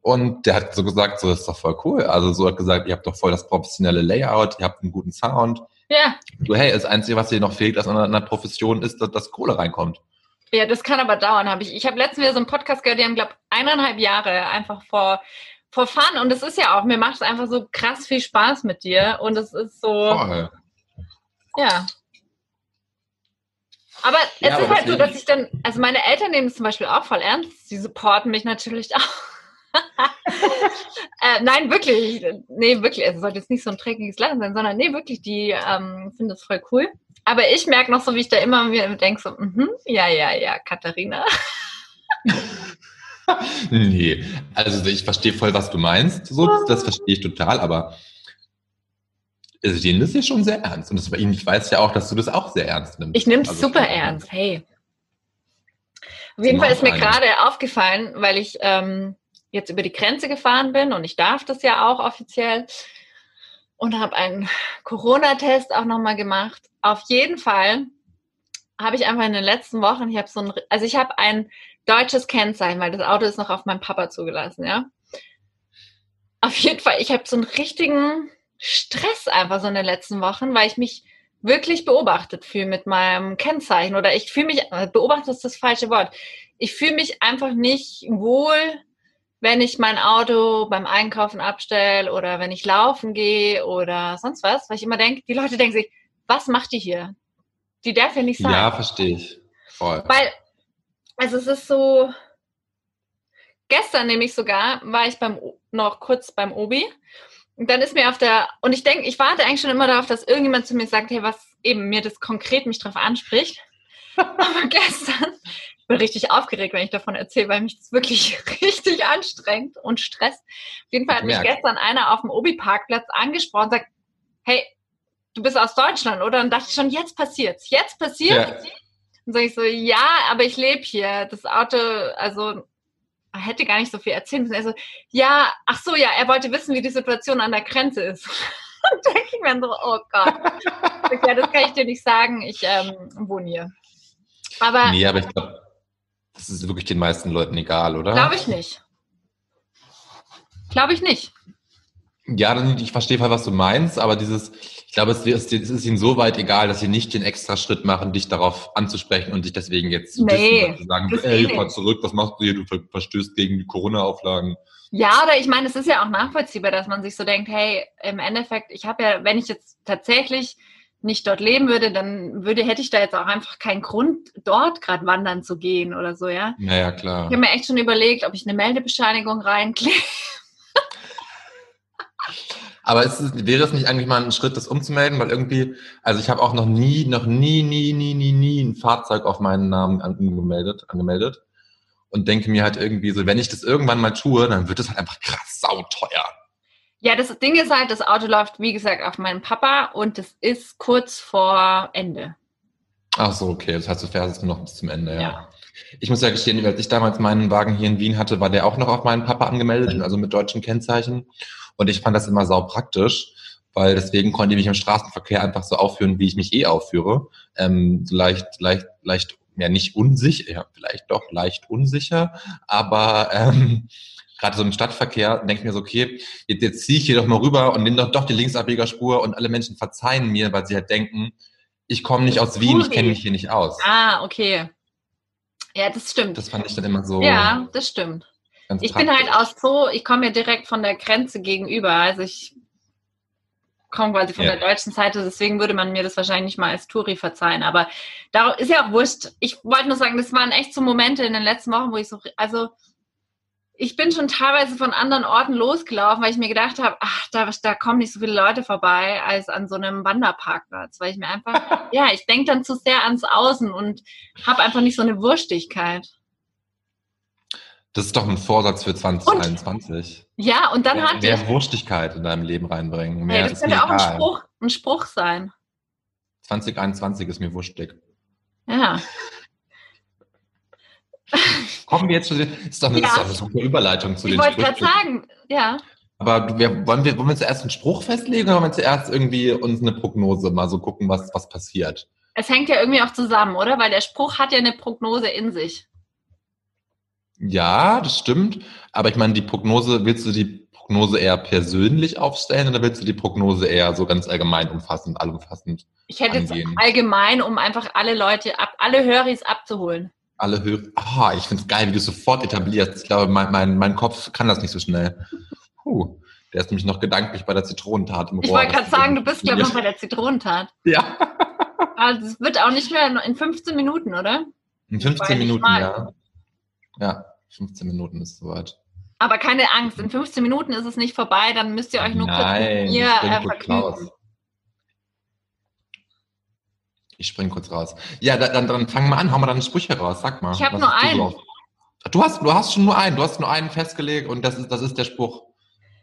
Und der hat so gesagt, so das ist doch voll cool. Also so hat gesagt, ihr habt doch voll das professionelle Layout, ihr habt einen guten Sound. Ja, So, hey, das Einzige, was dir noch fehlt aus einer, einer Profession, ist, dass, dass Kohle reinkommt. ja, das kann aber dauern, habe ich. Ich habe letztens wieder so einen Podcast gehört, die haben, glaube eineinhalb Jahre einfach vor, vor Fun. Und es ist ja auch, mir macht es einfach so krass viel Spaß mit dir. Und es ist so, Voll. ja. Aber es Ja, ist aber halt so, dass ich dann, also meine Eltern nehmen es zum Beispiel auch voll ernst. Sie supporten mich natürlich auch. äh, nein, wirklich. Nee, wirklich. Es sollte jetzt nicht so ein dreckiges Lachen sein, sondern nee, wirklich, die ähm, finden das voll cool. Aber ich merke noch so, wie ich da immer mir denke, so, mhm, ja, ja, ja, Katharina. Nee, also ich verstehe voll, was du meinst. So, das verstehe ich total, aber also die nehmen das ja schon sehr ernst. Und das ich weiß ja auch, dass du das auch sehr ernst nimmst. Ich nehme es Also, super ernst, hey. Auf jeden Fall ist mir gerade aufgefallen, weil ich ähm, jetzt über die Grenze gefahren bin und ich darf das ja auch offiziell und habe einen Corona-Test auch nochmal gemacht. Auf jeden Fall habe ich einfach in den letzten Wochen, ich habe so ein, also ich habe ein deutsches Kennzeichen, weil das Auto ist noch auf meinen Papa zugelassen, ja. Auf jeden Fall, ich habe so einen richtigen Stress einfach so in den letzten Wochen, weil ich mich wirklich beobachtet fühle mit meinem Kennzeichen oder ich fühle mich, beobachtet ist das falsche Wort. Ich fühle mich einfach nicht wohl, wenn ich mein Auto beim Einkaufen abstelle oder wenn ich laufen gehe oder sonst was, weil ich immer denke, die Leute denken sich, was macht die hier? Die darf ja nicht sein. Ja, verstehe ich. Voll. Weil, also es ist so, gestern nämlich sogar, war ich beim, noch kurz beim Obi. Und dann ist mir auf der, und ich denke, ich warte eigentlich schon immer darauf, dass irgendjemand zu mir sagt, hey, was eben mir das konkret mich drauf anspricht. Aber gestern, bin richtig aufgeregt, wenn ich davon erzähle, weil mich das wirklich richtig anstrengt und stresst. Auf jeden Fall hat mich Merk. gestern einer auf dem Obi-Parkplatz angesprochen und sagt, hey, du bist aus Deutschland, oder? Und dachte ich schon, jetzt passiert's, jetzt passiert's. Ja. Und sag ich so, ja, aber ich lebe hier. Das Auto, also hätte gar nicht so viel erzählen müssen. Er so, ja, ach so, ja, er wollte wissen, wie die Situation an der Grenze ist. Und denke ich mir so, oh Gott. Ja, das kann ich dir nicht sagen. Ich ähm, wohne hier. Aber Nee, aber ich glaube, das ist wirklich den meisten Leuten egal, oder? glaube ich nicht. Glaube ich nicht. Ja, ich verstehe voll, was du meinst, aber dieses, ich glaube, es ist, es ist ihnen so weit egal, dass sie nicht den extra Schritt machen, dich darauf anzusprechen und dich deswegen jetzt zu Nee, dissen, sagen, ey, eh fahr zurück, was machst du hier, du ver- verstößt gegen die Corona-Auflagen. Ja, oder ich meine, es ist ja auch nachvollziehbar, dass man sich so denkt, hey, im Endeffekt, ich habe ja, wenn ich jetzt tatsächlich nicht dort leben würde, dann würde, hätte ich da jetzt auch einfach keinen Grund, dort gerade wandern zu gehen oder so, ja. Naja, klar. Ich habe mir echt schon überlegt, ob ich eine Meldebescheinigung reinklebe. Aber es, wäre es nicht eigentlich mal ein Schritt, das umzumelden? Weil irgendwie, also ich habe auch noch nie, noch nie, nie, nie, nie, nie ein Fahrzeug auf meinen Namen angemeldet, angemeldet. Und denke mir halt irgendwie so, wenn ich das irgendwann mal tue, dann wird es halt einfach krass sauteuer. Ja, das Ding ist halt, das Auto läuft, wie gesagt, auf meinen Papa und es ist kurz vor Ende. Ach so, okay. Das heißt, du fährst es nur noch bis zum Ende, ja. Ja. Ich muss ja gestehen, als ich damals meinen Wagen hier in Wien hatte, war der auch noch auf meinen Papa angemeldet, also mit deutschen Kennzeichen. Und ich fand das immer sau praktisch, weil deswegen konnte ich mich im Straßenverkehr einfach so aufführen, wie ich mich eh aufführe. Ähm, so leicht, leicht, leicht, ja nicht unsicher, ja, vielleicht doch leicht unsicher, aber ähm, gerade so im Stadtverkehr denke ich mir so, okay, jetzt, jetzt ziehe ich hier doch mal rüber und nehme doch, doch die Linksabbiegerspur und alle Menschen verzeihen mir, weil sie halt denken, ich komme nicht aus Wien, ich kenne mich hier nicht aus. Ah, okay. Ja, das stimmt. Das fand ich dann immer so ja, das stimmt. Ich bin halt aus so, ich komme ja direkt von der Grenze gegenüber. Also ich komme quasi von Ja. der deutschen Seite, deswegen würde man mir das wahrscheinlich nicht mal als Touri verzeihen. Aber da ist ja auch wurscht. Ich wollte nur sagen, das waren echt so Momente in den letzten Wochen, wo ich so, also ich bin schon teilweise von anderen Orten losgelaufen, weil ich mir gedacht habe, ach, da, da kommen nicht so viele Leute vorbei als an so einem Wanderparkplatz, weil ich mir einfach, ja, ich denke dann zu sehr ans Außen und habe einfach nicht so eine Wurstigkeit. Das ist doch ein Vorsatz für 2021. Ja, und dann mehr, hatte ich, mehr Wurstigkeit in deinem Leben reinbringen. Mehr Hey, das könnte auch ein. Spruch, ein Spruch sein. 2021 ist mir wurstig. Ja. Kommen wir jetzt zu den, ist doch eine, Ja. ist doch eine super Überleitung zu Ich den wollte gerade sagen, ja. Aber wir, wollen, wir, wollen wir zuerst einen Spruch festlegen oder wollen wir zuerst irgendwie uns eine Prognose mal so gucken, was, was passiert? Es hängt ja irgendwie auch zusammen, oder? Weil der Spruch hat ja eine Prognose in sich. Ja, das stimmt. Aber ich meine, die Prognose, willst du die Prognose eher persönlich aufstellen oder willst du die Prognose eher so ganz allgemein umfassend, allumfassend? Ich hätte jetzt Angehen. allgemein, um einfach alle Leute ab, alle Höris abzuholen. Alle Hörer. Ah, ich finde es geil, wie du es sofort etablierst. Ich glaube, mein, mein, mein Kopf kann das nicht so schnell. Puh, der ist nämlich noch gedanklich bei der Zitronentat im Ich Rohr. wollte gerade sagen, du bist, glaube ich, noch bei der Zitronentat. Ja. Also es wird auch nicht mehr in 15 Minuten, oder? In 15 Weil ich Minuten, ja. Ja, 15 Minuten ist soweit. Aber keine Angst, in 15 Minuten ist es nicht vorbei, dann müsst ihr euch nur kurz Nein, mit mir ich äh, kurz vergnügen. Ich spring kurz raus. Ja, da- dann, dann fang mal an, hau mal deine Sprüche raus, sag mal. Ich hab was nur du einen. auf- Du hast, du hast schon nur einen, du hast nur einen festgelegt und das ist, das ist der Spruch.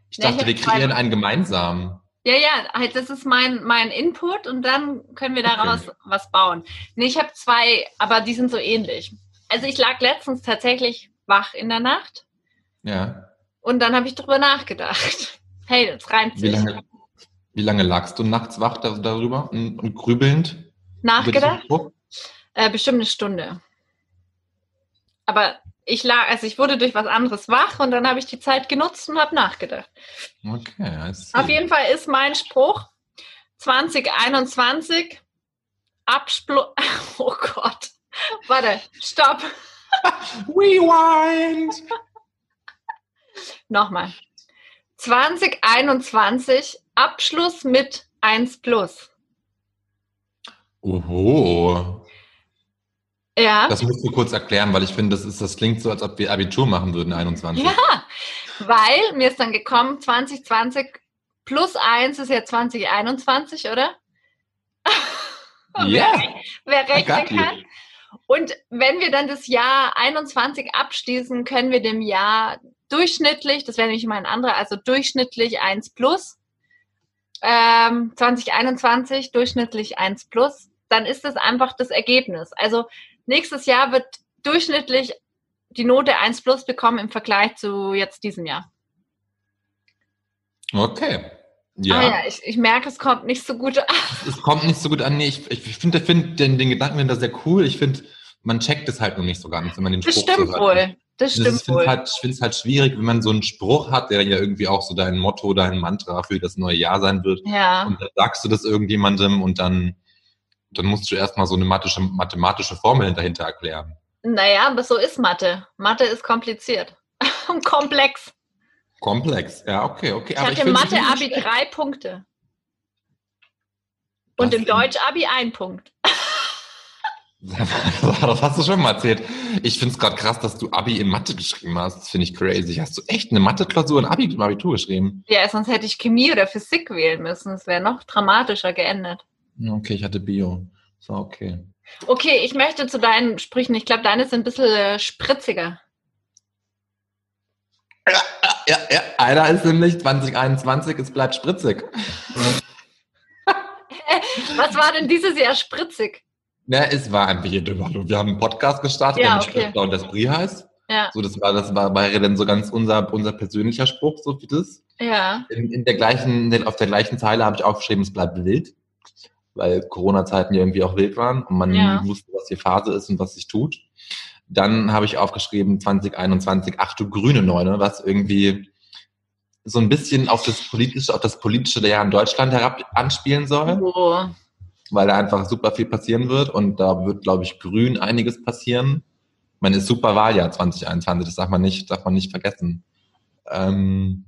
Ich Ja, ich dachte, wir hab zwei. kreieren einen gemeinsamen. Ja, ja, halt, das ist mein, mein Input und dann können wir daraus was bauen. Nee, ich habe zwei, aber die sind so ähnlich. Also ich lag letztens tatsächlich wach in der Nacht Ja. und dann habe ich drüber nachgedacht. Hey, das reimt Wie sich. lange, wie lange lagst du nachts wach da, darüber und, und grübelnd? Nachgedacht? Äh, bestimmt eine Stunde. Aber ich lag, also ich wurde durch was anderes wach und dann habe ich die Zeit genutzt und habe nachgedacht. Okay. Auf jeden Fall ist mein Spruch 2021 Absplu Oh Gott. Warte, stopp. Rewind! Nochmal. 2021 Abschluss mit 1 plus. Oho. Ja. Das musst du kurz erklären, weil ich finde, das, ist, das klingt so, als ob wir Abitur machen würden, 21. Ja, weil mir ist dann gekommen, 2020 plus 1 ist ja 2021, oder? Ja. Wer I got rechnen kann. Und wenn wir dann das Jahr 21 abschließen, können wir dem Jahr durchschnittlich, das wäre nämlich mal ein anderer, also durchschnittlich 1 plus, ähm, 2021 durchschnittlich 1 plus, dann ist das einfach das Ergebnis. Also nächstes Jahr wird durchschnittlich die Note 1 plus bekommen im Vergleich zu jetzt diesem Jahr. Okay. Ja. Ah ja, ich, ich merke, es kommt nicht so gut an. Es kommt nicht so gut an. Nee, ich, ich finde find den, den Gedanken da sehr cool. Ich finde, man checkt es halt noch nicht so ganz, wenn man den Das Spruch stimmt so hört. wohl. Das Das stimmt ist, finde wohl. halt, ich finde es halt schwierig, wenn man so einen Spruch hat, der ja irgendwie auch so dein Motto, dein Mantra für das neue Jahr sein wird. Ja. Und dann sagst du das irgendjemandem und dann, dann musst du erstmal so eine mathematische, mathematische Formel dahinter erklären. Naja, aber so ist Mathe. Mathe ist kompliziert und komplex. Komplex. Ja, okay, okay. Ich aber hatte Mathe-Abi drei Punkte. Und Das im Deutsch-Abi ein Punkt. Das hast du schon mal erzählt. Ich finde es gerade krass, dass du Abi in Mathe geschrieben hast. Das finde ich crazy. Hast du echt eine Mathe-Klausur in Abi im Abitur geschrieben? Ja, sonst hätte ich Chemie oder Physik wählen müssen. Es wäre noch dramatischer geendet. Okay, ich hatte Bio. So, okay. Okay, ich möchte zu deinen Sprüchen. Ich glaube, deine sind ein bisschen äh, spritziger. Ja, ja, einer ist nämlich 2021, es bleibt spritzig. Was war denn dieses Jahr spritzig? Ja, es war einfach hier drüber. Wir haben einen Podcast gestartet, Ja, der okay. Stifter und das Brie heißt. Ja, So, das war, das war, war dann so ganz unser, unser persönlicher Spruch, so wie das. ja. In, in der gleichen, der, auf der gleichen Zeile habe ich aufgeschrieben, es bleibt wild. Weil Corona-Zeiten ja irgendwie auch wild waren und man Ja. wusste, was hier Phase ist und was sich tut. Dann habe ich aufgeschrieben 2021, ach du grüne Neune, was irgendwie so ein bisschen auf das politische, auf das politische Jahr in Deutschland herab anspielen soll, Oh. Weil da einfach super viel passieren wird und da wird, glaube ich, grün einiges passieren. Ich meine, es ist super Wahljahr 2021, das darf man nicht, darf man nicht vergessen. Ähm,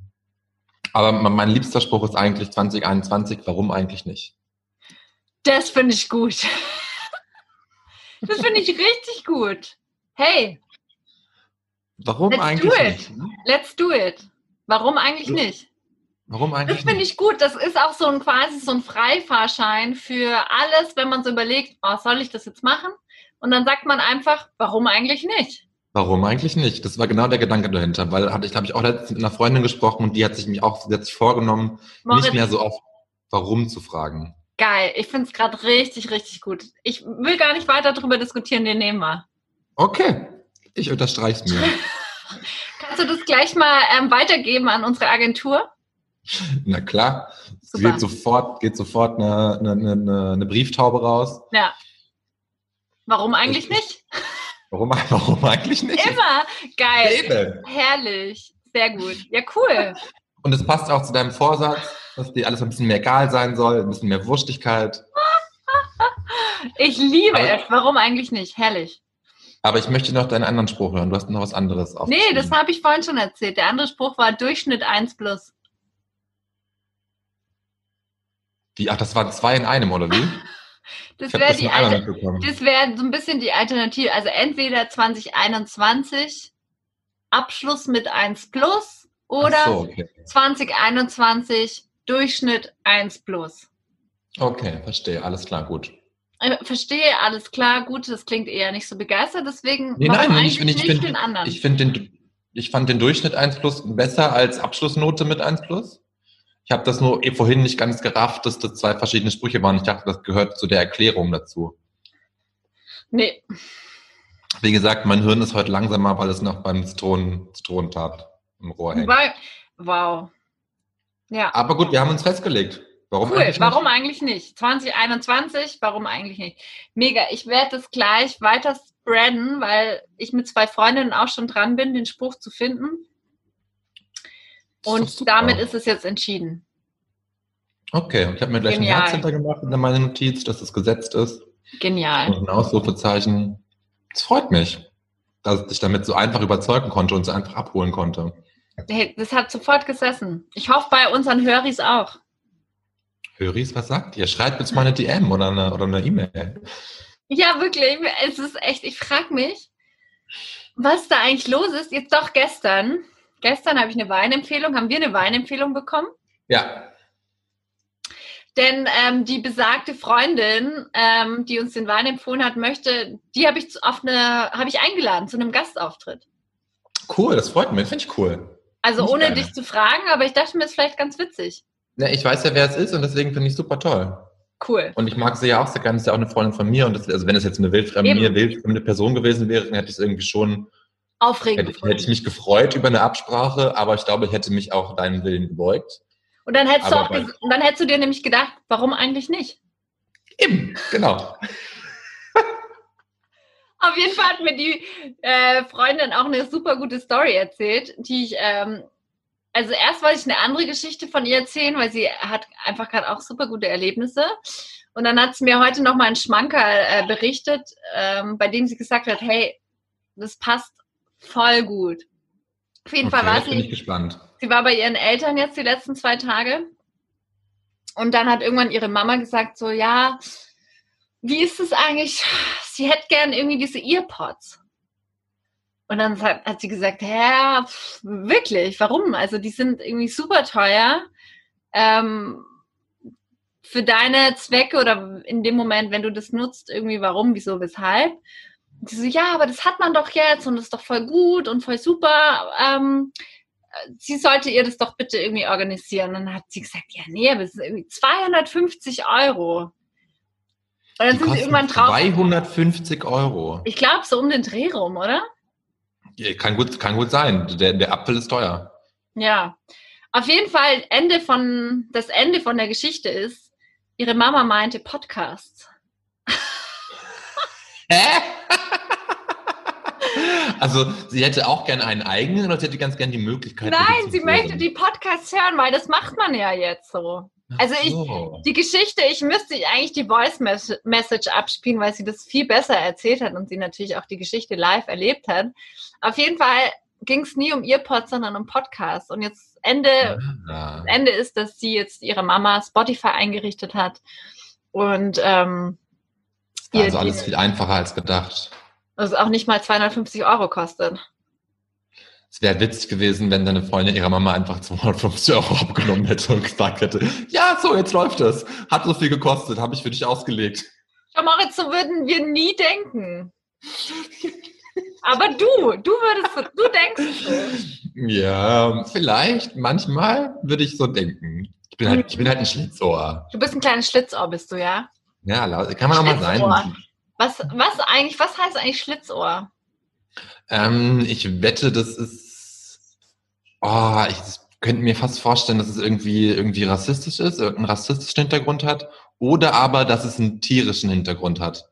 aber mein liebster Spruch ist eigentlich 2021, warum eigentlich nicht? Das finde ich gut. Das finde ich richtig gut. Hey, Warum Let's eigentlich do it. nicht? ne? let's do it. Warum eigentlich nicht? Warum Das eigentlich finde nicht? ich gut. Das ist auch so ein quasi so ein Freifahrschein für alles, wenn man so überlegt, oh, soll ich das jetzt machen? Und dann sagt man einfach, warum eigentlich nicht? Warum eigentlich nicht? Das war genau der Gedanke dahinter, weil hatte ich, habe ich auch letztens mit einer Freundin gesprochen und die hat sich mich auch sich vorgenommen, Moritz, nicht mehr so oft warum zu fragen. geil. Ich finde es gerade richtig, richtig gut. Ich will gar nicht weiter darüber diskutieren, den nehmen wir. Okay, ich unterstreich's mir. Kannst du das gleich mal ähm, weitergeben an unsere Agentur? Na klar. Es Super. Geht sofort, geht sofort eine, eine, eine, eine Brieftaube raus. Ja. Warum eigentlich nicht? Warum, warum eigentlich nicht? Immer. Geil. Eben. Herrlich. Sehr gut. Ja, cool. Und es passt auch zu deinem Vorsatz, dass dir alles ein bisschen mehr egal sein soll, ein bisschen mehr Wurstigkeit. Ich liebe Aber- es. Warum eigentlich nicht? Herrlich. Aber ich möchte noch deinen anderen Spruch hören. Du hast noch was anderes auf. Nee, das habe ich vorhin schon erzählt. Der andere Spruch war Durchschnitt 1 plus. Die, ach, das waren zwei in einem, oder wie? Das wäre die Alter. Das wäre so ein bisschen die Alternative. Also entweder 2021 Abschluss mit 1 plus oder so, okay. 2021 Durchschnitt 1 plus. Okay, verstehe. Alles klar, gut. Äh, Verstehe, alles klar, gut, das klingt eher nicht so begeistert, deswegen Nee, warum nein, ich, ich, nicht find, den anderen? ich, den, ich fand den Durchschnitt 1 Plus besser als Abschlussnote mit 1 Plus. Ich habe das nur eh vorhin nicht ganz gerafft, dass das zwei verschiedene Sprüche waren. Ich dachte, das gehört zu der Erklärung dazu. nee, Wie gesagt, mein Hirn ist heute langsamer, weil es noch beim Zitronen, Zitronentat im Rohr hängt. wobei, wow. Ja, Aber gut, wir haben uns festgelegt. Warum cool. eigentlich nicht? Warum eigentlich nicht? 2021, warum eigentlich nicht? Mega, ich werde das gleich weiter spreaden, weil ich mit zwei Freundinnen auch schon dran bin, den Spruch zu finden. Ist Und super. damit ist es jetzt entschieden. Okay, und ich habe mir gleich Genial. ein Herz hintergemacht in meine Notiz, dass es gesetzt ist. Genial. Und ein Ausrufezeichen. Es freut mich, dass ich dich damit so einfach überzeugen konnte und so einfach abholen konnte. Hey, das hat sofort gesessen. Ich hoffe bei unseren Höris auch. Höris, was sagt ihr? Schreibt uns mal eine DM oder eine oder eine E-Mail. Ja, wirklich. Es ist echt, ich frage mich, was da eigentlich los ist. Jetzt doch gestern. Gestern habe ich eine Weinempfehlung, haben wir eine Weinempfehlung bekommen. Ja. Denn ähm, die besagte Freundin, ähm, die uns den Wein empfohlen hat, möchte, die habe ich auf eine, habe ich eingeladen zu einem Gastauftritt. Cool, das freut mich, finde ich cool. Also ohne gerne. dich zu fragen, aber ich dachte mir, ist vielleicht ganz witzig. Ja, ich weiß ja, wer es ist und deswegen finde ich super toll. Cool. Und ich mag sie ja auch sehr gerne, ist ja auch eine Freundin von mir. Und das, also wenn es jetzt eine wildfremde, mir wildfremde Person gewesen wäre, dann hätte ich es irgendwie schon, Aufregend. hätte, ich- hätte ich mich gefreut über eine Absprache, aber ich glaube, ich hätte mich auch deinen Willen gebeugt. Und dann hättest, du auch, dann hättest du dir nämlich gedacht, warum eigentlich nicht? Eben, genau. Auf jeden Fall hat mir die äh, Freundin auch eine super gute Story erzählt, die ich, ähm, also erst wollte ich eine andere Geschichte von ihr erzählen, weil sie hat einfach gerade auch super gute Erlebnisse. Und dann hat sie mir heute noch mal einen Schmankerl äh, berichtet, ähm, bei dem sie gesagt hat, hey, das passt voll gut. Auf jeden Fall war jetzt bin ich sie, gespannt. sie war bei ihren Eltern jetzt die letzten zwei Tage. Und dann hat irgendwann ihre Mama gesagt, so, ja, wie ist es eigentlich? Sie hätte gern irgendwie diese Earpods. Und dann hat, hat sie gesagt, hä, pf, wirklich, warum? Also die sind irgendwie super teuer. Ähm, für deine Zwecke oder in dem Moment, wenn du das nutzt, irgendwie warum, wieso, weshalb. Und sie so, ja, aber das hat man doch jetzt und das ist doch voll gut und voll super. Ähm, sie sollte ihr das doch bitte irgendwie organisieren. Und dann hat sie gesagt, ja, nee, aber es sind irgendwie 250 Euro. Und dann Die sind sie irgendwann drauf. 250 Euro. Ich glaube, so um den Dreh rum, oder? Ja, Kann gut, kann gut sein. Der, der Apfel ist teuer. Ja. Auf jeden Fall, Ende von, das Ende von der Geschichte ist, ihre Mama meinte Podcasts. Hä? Also, sie hätte auch gern einen eigenen oder sie hätte ganz gern die Möglichkeit. Nein, sie möchte hören? die Podcasts hören, weil das macht man ja jetzt so. Also ich-. Die Geschichte, ich müsste eigentlich die Voice Mes- Message abspielen, weil sie das viel besser erzählt hat und sie natürlich auch die Geschichte live erlebt hat. Auf jeden Fall ging es nie um Earpods, sondern um Podcasts. Und jetzt Ende, Ah. Ende ist, dass sie jetzt ihre Mama Spotify eingerichtet hat und ähm, ihr Also alles viel einfacher als gedacht. also auch nicht mal 250 Euro kostet. Es wäre witzig gewesen, wenn deine Freundin ihrer Mama einfach 250 Euro abgenommen hätte und gesagt hätte, ja, so, jetzt läuft es. Hat so viel gekostet, habe ich für dich ausgelegt. Schau Moritz, so würden wir nie denken. Aber du, du würdest, du denkst. Ja, vielleicht, manchmal würde ich so denken. Ich bin halt, ich bin halt ein Schlitzohr. Du bist ein kleines Schlitzohr, bist du, ja? Ja, kann man auch mal sein. Was, was eigentlich, was heißt eigentlich Schlitzohr? Ähm, ich wette, das ist. Oh, ich, könnte mir fast vorstellen, dass es irgendwie, irgendwie rassistisch ist, irgendeinen rassistischen Hintergrund hat. Oder aber, dass es einen tierischen Hintergrund hat.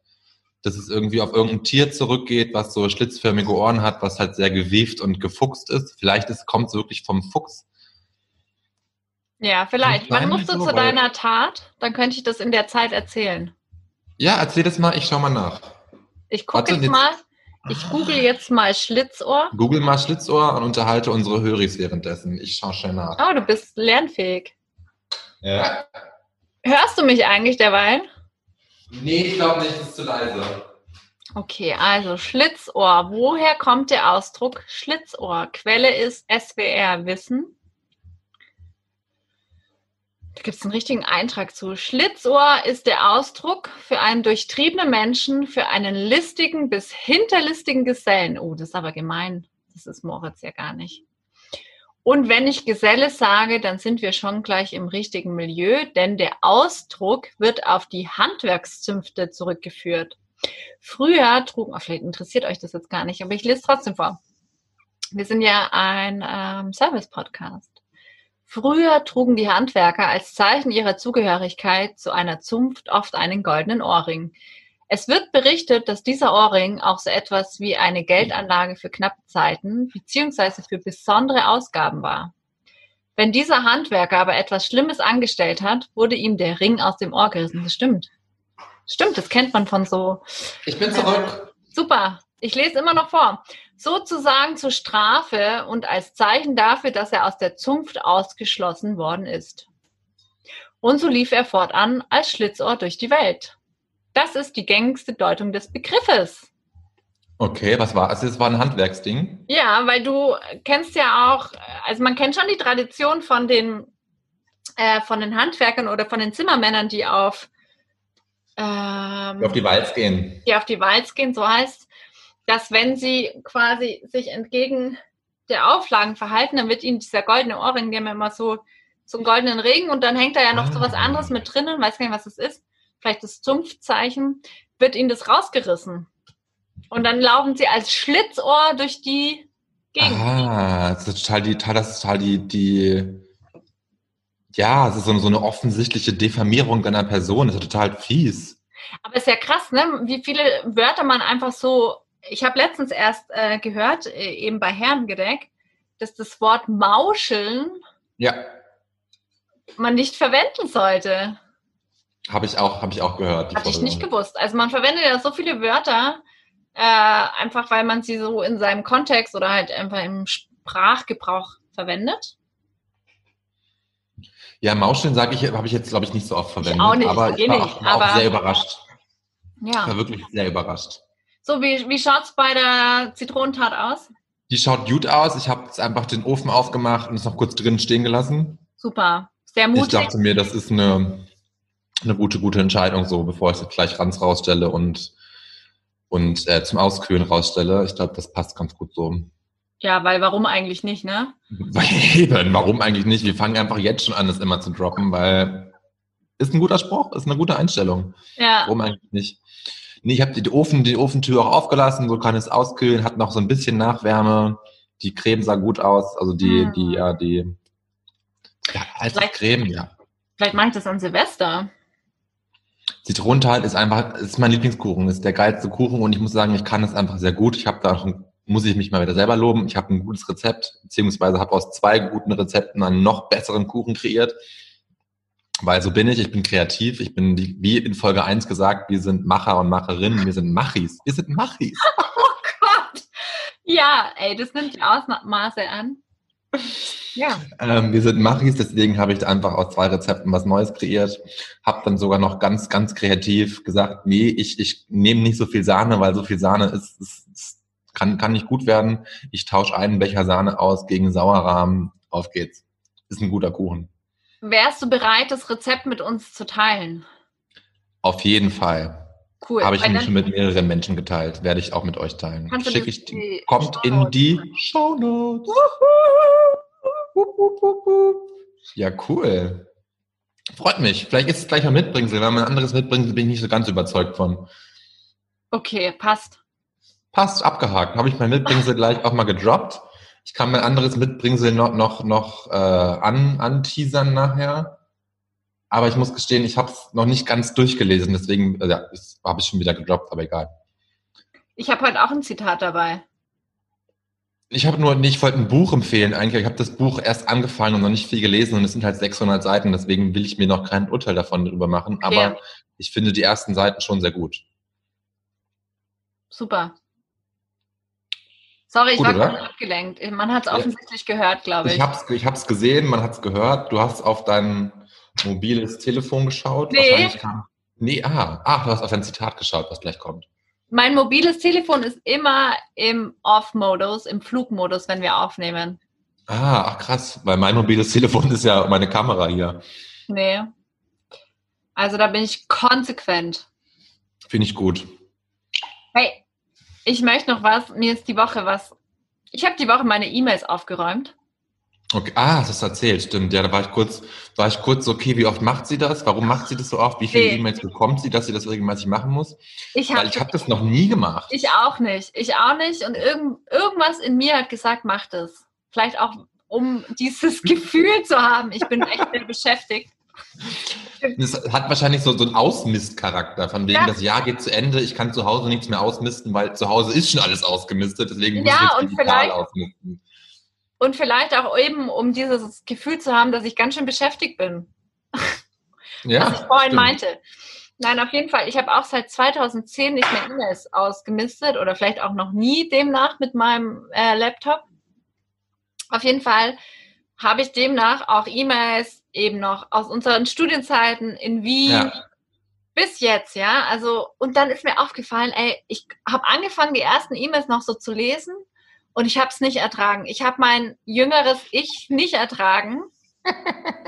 Dass es irgendwie auf irgendein Tier zurückgeht, was so schlitzförmige Ohren hat, was halt sehr gewieft und gefuchst ist. Vielleicht kommt es wirklich vom Fuchs. Ja, vielleicht. Wann musst du so, zu deiner Tat? Dann könnte ich das in der Zeit erzählen. Ja, erzähl das mal, ich schau mal nach. Ich gucke jetzt, jetzt mal, ich google jetzt mal Schlitzohr. Google mal Schlitzohr und unterhalte unsere Höris währenddessen. Ich schaue schnell nach. Oh, du bist lernfähig. Ja. Hörst du mich eigentlich derweil? Nee, ich glaube nicht, das ist zu leise. Okay, also Schlitzohr. Woher kommt der Ausdruck Schlitzohr? Quelle ist SWR Wissen. Da gibt es einen richtigen Eintrag zu. Schlitzohr ist der Ausdruck für einen durchtriebenen Menschen, für einen listigen bis hinterlistigen Gesellen. Oh, das ist aber gemein. Das ist Moritz ja gar nicht. Und wenn ich Geselle sage, dann sind wir schon gleich im richtigen Milieu, denn der Ausdruck wird auf die Handwerkszünfte zurückgeführt. Früher trugen, oh, vielleicht interessiert euch das jetzt gar nicht, aber ich lese trotzdem vor. Wir sind ja ein ähm, Service-Podcast. Früher trugen die Handwerker als Zeichen ihrer Zugehörigkeit zu einer Zunft oft einen goldenen Ohrring. Es wird berichtet, dass dieser Ohrring auch so etwas wie eine Geldanlage für knappe Zeiten bzw. für besondere Ausgaben war. Wenn dieser Handwerker aber etwas Schlimmes angestellt hat, wurde ihm der Ring aus dem Ohr gerissen. Das stimmt. Stimmt, das kennt man von so. Ich bin zurück. Äh, super. Ich lese immer noch vor. Sozusagen zur Strafe und als Zeichen dafür, dass er aus der Zunft ausgeschlossen worden ist. Und so lief er fortan als Schlitzohr durch die Welt. Das ist die gängigste Deutung des Begriffes. Okay, was war also es? war ein Handwerksding? Ja, weil du kennst ja auch, also man kennt schon die Tradition von den, äh, von den Handwerkern oder von den Zimmermännern, die auf, ähm, die auf die Walz gehen. Die auf die Walz gehen, so heißt dass wenn sie quasi sich entgegen der Auflagen verhalten, dann wird ihnen dieser goldene Ohrring, die haben ja immer so, so einen goldenen Ring und dann hängt da ja noch so was ah. anderes mit drinnen, weiß gar nicht, was das ist, vielleicht das Zunftzeichen, wird ihnen das rausgerissen. Und dann laufen sie als Schlitzohr durch die Gegend. Ah, das ist total die, das ist total die, die, ja, es ist so eine, so eine offensichtliche Diffamierung einer Person, das ist total fies. Aber es ist ja krass, ne? Wie viele Wörter man einfach so ich habe letztens erst äh, gehört, äh, eben bei Herrengedeck, dass das Wort Mauscheln ja. man nicht verwenden sollte. Habe ich auch, habe ich auch gehört. Habe ich nicht gewusst. Also man verwendet ja so viele Wörter, äh, einfach weil man sie so in seinem Kontext oder halt einfach im Sprachgebrauch verwendet. Ja, Mauscheln sage ich, habe ich jetzt glaube ich nicht so oft verwendet. Ich auch nicht, aber ich war, nicht, auch, war aber, auch sehr überrascht. Ja. Ich war wirklich sehr überrascht. So, wie, wie schaut es bei der Zitronentat aus? Die schaut gut aus. Ich habe jetzt einfach den Ofen aufgemacht und es noch kurz drin stehen gelassen. Super. Sehr mutig. Ich dachte mir, das ist eine, eine gute, gute Entscheidung, so bevor ich es gleich ganz rausstelle und, und äh, zum Auskühlen rausstelle. Ich glaube, das passt ganz gut so. Ja, weil warum eigentlich nicht, ne? Eben, warum eigentlich nicht? Wir fangen einfach jetzt schon an, das immer zu droppen, weil ist ein guter Spruch, ist eine gute Einstellung. Ja. Warum eigentlich nicht? Nee, ich habe die Ofen, die Ofentür auch aufgelassen, so kann es auskühlen, hat noch so ein bisschen Nachwärme. Die Creme sah gut aus, also die, hm. die, ja, die, ja, als vielleicht, Creme, ja. Vielleicht mache ich das an Silvester. Zitronental ist einfach, ist mein Lieblingskuchen, ist der geilste Kuchen und ich muss sagen, ich kann es einfach sehr gut. Ich habe da schon, muss ich mich mal wieder selber loben. Ich habe ein gutes Rezept, beziehungsweise habe aus zwei guten Rezepten einen noch besseren Kuchen kreiert. Weil so bin ich, ich bin kreativ, ich bin, die, wie in Folge 1 gesagt, wir sind Macher und Macherinnen, wir sind Machis. Wir sind Machis. Oh Gott! Ja, ey, das nimmt die Ausmaße an. Ja. Ähm, wir sind Machis, deswegen habe ich einfach aus zwei Rezepten was Neues kreiert. Habe dann sogar noch ganz, ganz kreativ gesagt, nee, ich, ich nehme nicht so viel Sahne, weil so viel Sahne ist, ist, ist kann, kann nicht gut werden. Ich tausche einen Becher Sahne aus gegen Sauerrahmen. Auf geht's. Ist ein guter Kuchen. Wärst du bereit, das Rezept mit uns zu teilen? Auf jeden Fall. Cool. Habe ich nämlich schon mit mehreren Menschen geteilt. Werde ich auch mit euch teilen. Schicke ich die, kommt in die Show Notes. Ja, cool. Freut mich. Vielleicht ist es gleich mal Mitbringsel. Wenn man ein anderes mitbringt, bin ich nicht so ganz überzeugt von. Okay, passt. Passt, abgehakt. Habe ich mein Mitbringsel gleich auch mal gedroppt. Ich kann mein anderes Mitbringsel noch, noch, noch äh, an, anteasern nachher. Aber ich muss gestehen, ich habe es noch nicht ganz durchgelesen, deswegen äh, ja, habe ich schon wieder gedroppt, aber egal. Ich habe heute auch ein Zitat dabei. Ich habe nur, ich wollte ein Buch empfehlen eigentlich. Ich habe das Buch erst angefangen und noch nicht viel gelesen und es sind halt 600 Seiten, deswegen will ich mir noch kein Urteil davon drüber machen. Okay. Aber ich finde die ersten Seiten schon sehr gut. Super. Sorry, ich gut, war gerade abgelenkt. Man hat es offensichtlich ja. gehört, glaube ich. Ich habe es ich hab's gesehen, man hat es gehört. Du hast auf dein mobiles Telefon geschaut. Nee. Nee, aha. Ach, du hast auf ein Zitat geschaut, was gleich kommt. Mein mobiles Telefon ist immer im Off-Modus, im Flugmodus, wenn wir aufnehmen. Ah, ach krass, weil mein mobiles Telefon ist ja meine Kamera hier. Nee. Also da bin ich konsequent. Finde ich gut. Hey, ich möchte noch was. Mir ist die Woche was. Ich habe die Woche meine E-Mails aufgeräumt. Okay, ah, das erzählt, stimmt. Ja, da war ich kurz, war ich kurz okay, wie oft macht sie das? Warum macht sie das so oft? Wie viele nee. E-Mails bekommt sie, dass sie das regelmäßig machen muss? Ich habe hab das noch nie gemacht. Ich auch nicht. Ich auch nicht. Und irgend, irgendwas in mir hat gesagt, mach das. Vielleicht auch, um dieses Gefühl zu haben. Ich bin echt sehr beschäftigt. Das hat wahrscheinlich so, so einen Ausmistcharakter, von wegen, ja. das Jahr geht zu Ende, ich kann zu Hause nichts mehr ausmisten, weil zu Hause ist schon alles ausgemistet, deswegen muss ja, ich jetzt digital ausmisten. Und vielleicht auch eben, um dieses Gefühl zu haben, dass ich ganz schön beschäftigt bin. Ja, Was ich vorhin stimmt. meinte. Nein, auf jeden Fall. Ich habe auch seit 2010 nicht mehr E-Mails ausgemistet oder vielleicht auch noch nie demnach mit meinem äh, Laptop. Auf jeden Fall habe ich demnach auch E-Mails eben noch aus unseren Studienzeiten in Wien ja. bis jetzt, ja. Also, und dann ist mir aufgefallen, ey, ich habe angefangen, die ersten E-Mails noch so zu lesen und ich habe es nicht ertragen. Ich habe mein jüngeres Ich nicht ertragen.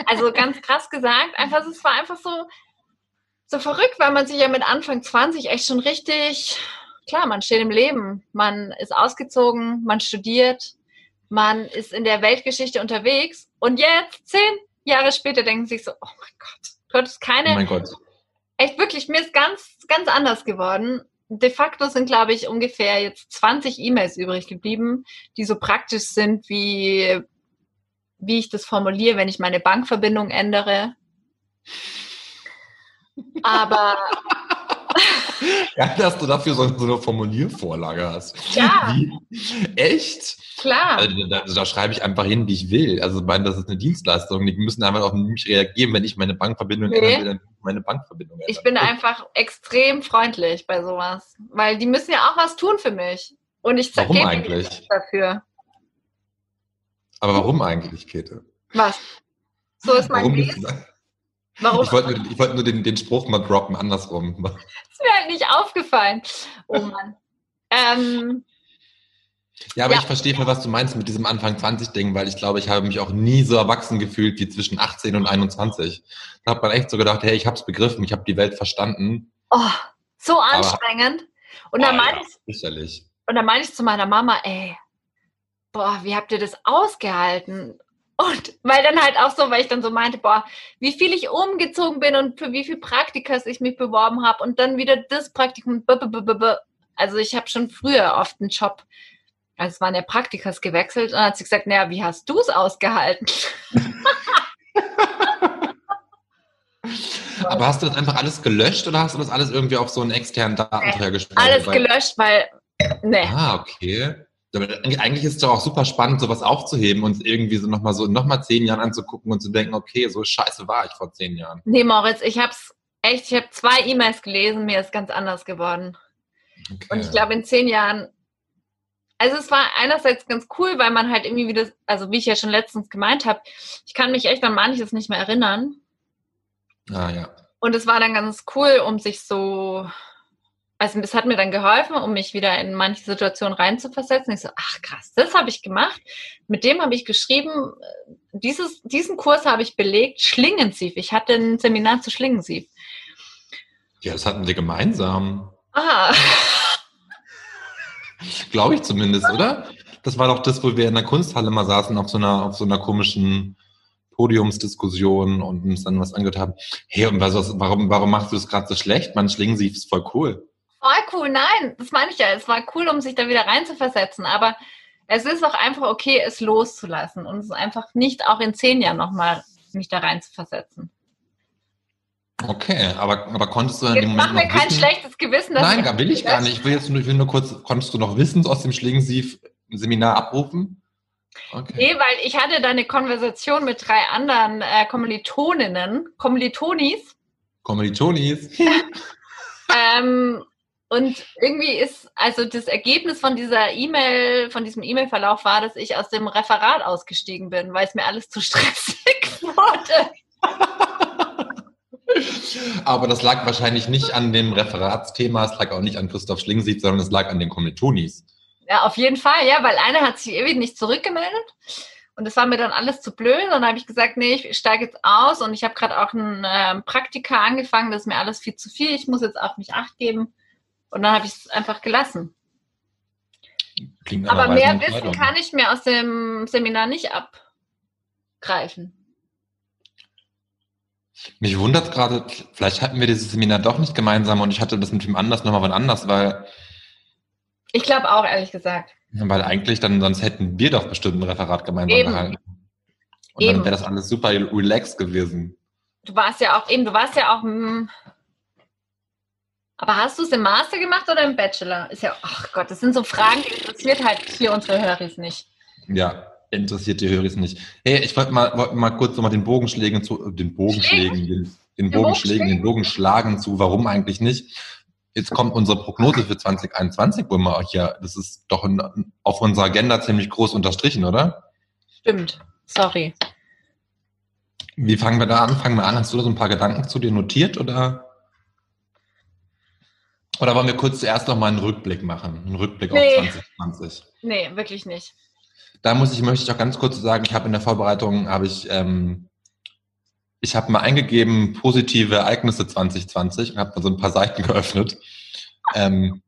Also ganz krass gesagt. Einfach, es war einfach so, so verrückt, weil man sich ja mit Anfang 20 echt schon richtig, klar, man steht im Leben. Man ist ausgezogen, man studiert, man ist in der Weltgeschichte unterwegs. Und jetzt, zehn Jahre später, denken sich so, oh mein Gott, Gott ist keine. Oh mein Gott. Echt wirklich, mir ist ganz, ganz anders geworden de facto sind, glaube ich, ungefähr jetzt 20 E-Mails übrig geblieben, die so praktisch sind, wie, wie ich das formuliere, wenn ich meine Bankverbindung ändere. Aber. ja, dass du dafür so, so, eine Formuliervorlage hast. Ja. Wie? Echt? Klar. Also, da, da, schreibe ich einfach hin, wie ich will. Also, ich meine, das ist eine Dienstleistung. Die müssen einfach auf mich reagieren, wenn ich meine Bankverbindung nee. ändern will, dann meine Bankverbindung ändern. Ich bin einfach extrem freundlich bei sowas. Weil die müssen ja auch was tun für mich. Und ich Warum eigentlich? dafür. Aber warum eigentlich, Käthe? Was? So ist mein Warum? Warum? Ich wollte nur, wollt nur den, den Spruch mal droppen, andersrum. Ist mir halt nicht aufgefallen. Oh Mann. ähm, ja, aber ja. ich verstehe voll, was du meinst mit diesem Anfang 20-Ding, weil ich glaube, ich habe mich auch nie so erwachsen gefühlt wie zwischen 18 und 21. Da hat man echt so gedacht, hey, ich habe es begriffen, ich habe die Welt verstanden. Oh, so anstrengend. Aber, und dann oh, meine ich, sicherlich. Und dann meine ich zu meiner Mama, ey, boah, wie habt ihr das ausgehalten? Und weil dann halt auch so, weil ich dann so meinte, boah, wie viel ich umgezogen bin und für wie viel Praktikas ich mich beworben habe und dann wieder das Praktikum. Also ich habe schon früher oft einen Job also es waren ja Praktikas gewechselt und dann hat sie gesagt, naja, wie hast du es ausgehalten? Aber hast du das einfach alles gelöscht oder hast du das alles irgendwie auf so einen externen Datenträger gespeichert? Alles gelöscht, weil, ne. Ah, okay. Eigentlich ist es doch auch super spannend, sowas aufzuheben und irgendwie so nochmal so nochmal zehn Jahren anzugucken und zu denken, okay, so scheiße war ich vor zehn Jahren. Nee, Moritz, ich hab's echt, ich habe zwei E-Mails gelesen, mir ist ganz anders geworden. Okay. Und ich glaube, in zehn Jahren also es war einerseits ganz cool, weil man halt irgendwie wieder, also wie ich ja schon letztens gemeint habe, ich kann mich echt an manches nicht mehr erinnern. Ah ja. Und es war dann ganz cool, um sich so, also es hat mir dann geholfen, um mich wieder in manche Situationen reinzuversetzen. Ich so, ach krass, das habe ich gemacht. Mit dem habe ich geschrieben, dieses, diesen Kurs habe ich belegt, Schlingensief. Ich hatte ein Seminar zu Schlingensief. Ja, das hatten wir gemeinsam. Ah. Glaube ich zumindest, oder? Das war doch das, wo wir in der Kunsthalle mal saßen auf so einer, auf so einer komischen Podiumsdiskussion und uns dann was angehört haben. Hey, und was, warum, warum machst du das gerade so schlecht? Man schlingen sie ist voll cool. Voll cool, nein, das meine ich ja. Es war cool, um sich da wieder reinzuversetzen. Aber es ist auch einfach okay, es loszulassen und es einfach nicht auch in zehn Jahren nochmal mich da rein zu versetzen. Okay, aber, aber konntest du in Jetzt dem Moment mach mir kein wissen? schlechtes Gewissen. dass Nein, da will ich gar nicht. Ich will jetzt nur, ich will nur kurz, konntest du noch Wissens aus dem Schlingensief-Seminar abrufen? Okay. Nee, weil ich hatte da eine Konversation mit drei anderen äh, Kommilitoninnen, Kommilitonis, Kommilitonis. ähm, und irgendwie ist, also das Ergebnis von dieser E-Mail, von diesem E-Mail-Verlauf war, dass ich aus dem Referat ausgestiegen bin, weil es mir alles zu stressig wurde. Aber das lag wahrscheinlich nicht an dem Referatsthema, es lag auch nicht an Christoph Schlingensief, sondern es lag an den Kommilitonis. Ja, auf jeden Fall, ja, weil einer hat sich ewig nicht zurückgemeldet. Und das war mir dann alles zu blöd. Und dann habe ich gesagt, nee, ich steige jetzt aus und ich habe gerade auch ein ähm, Praktika angefangen, das ist mir alles viel zu viel. Ich muss jetzt auf mich acht geben. Und dann habe ich es einfach gelassen. Aber mehr Wissen kann ich mir aus dem Seminar nicht abgreifen. Mich wundert gerade, vielleicht hatten wir dieses Seminar doch nicht gemeinsam und ich hatte das mit wem anders nochmal wann anders, weil, Ich glaube auch, ehrlich gesagt. weil eigentlich dann, sonst hätten wir doch bestimmt ein Referat gemeinsam Eben. gehalten. Und Eben. dann wäre das alles super relaxed gewesen. Du warst ja auch eben, du warst ja auch. Aber hast du es im Master gemacht oder im Bachelor? Ist ja, ach Gott, das sind so Fragen, die interessiert halt hier unsere Höris nicht. Ja, interessiert die Höris nicht. Hey, ich wollte mal, wollte mal kurz nochmal den Bogenschlägen zu, äh, den Bogenschlägen, den, den Den Bogenschlägen, den Bogen schlagen zu, warum eigentlich nicht. Jetzt kommt unsere Prognose für 2021, wo wir hier, das ist doch in, auf unserer Agenda ziemlich groß unterstrichen, oder? Stimmt. Sorry. Wie fangen wir da an? Fangen wir an. Hast du da so ein paar Gedanken zu dir notiert oder? Oder wollen wir kurz zuerst noch mal einen Rückblick machen? Einen Rückblick Nee. auf 2020. Nee, wirklich nicht. Da muss ich, möchte ich auch ganz kurz sagen, ich habe in der Vorbereitung, habe ich, ähm, ich habe mal eingegeben, positive Ereignisse 2020 und habe mal so ein paar Seiten geöffnet. Ähm,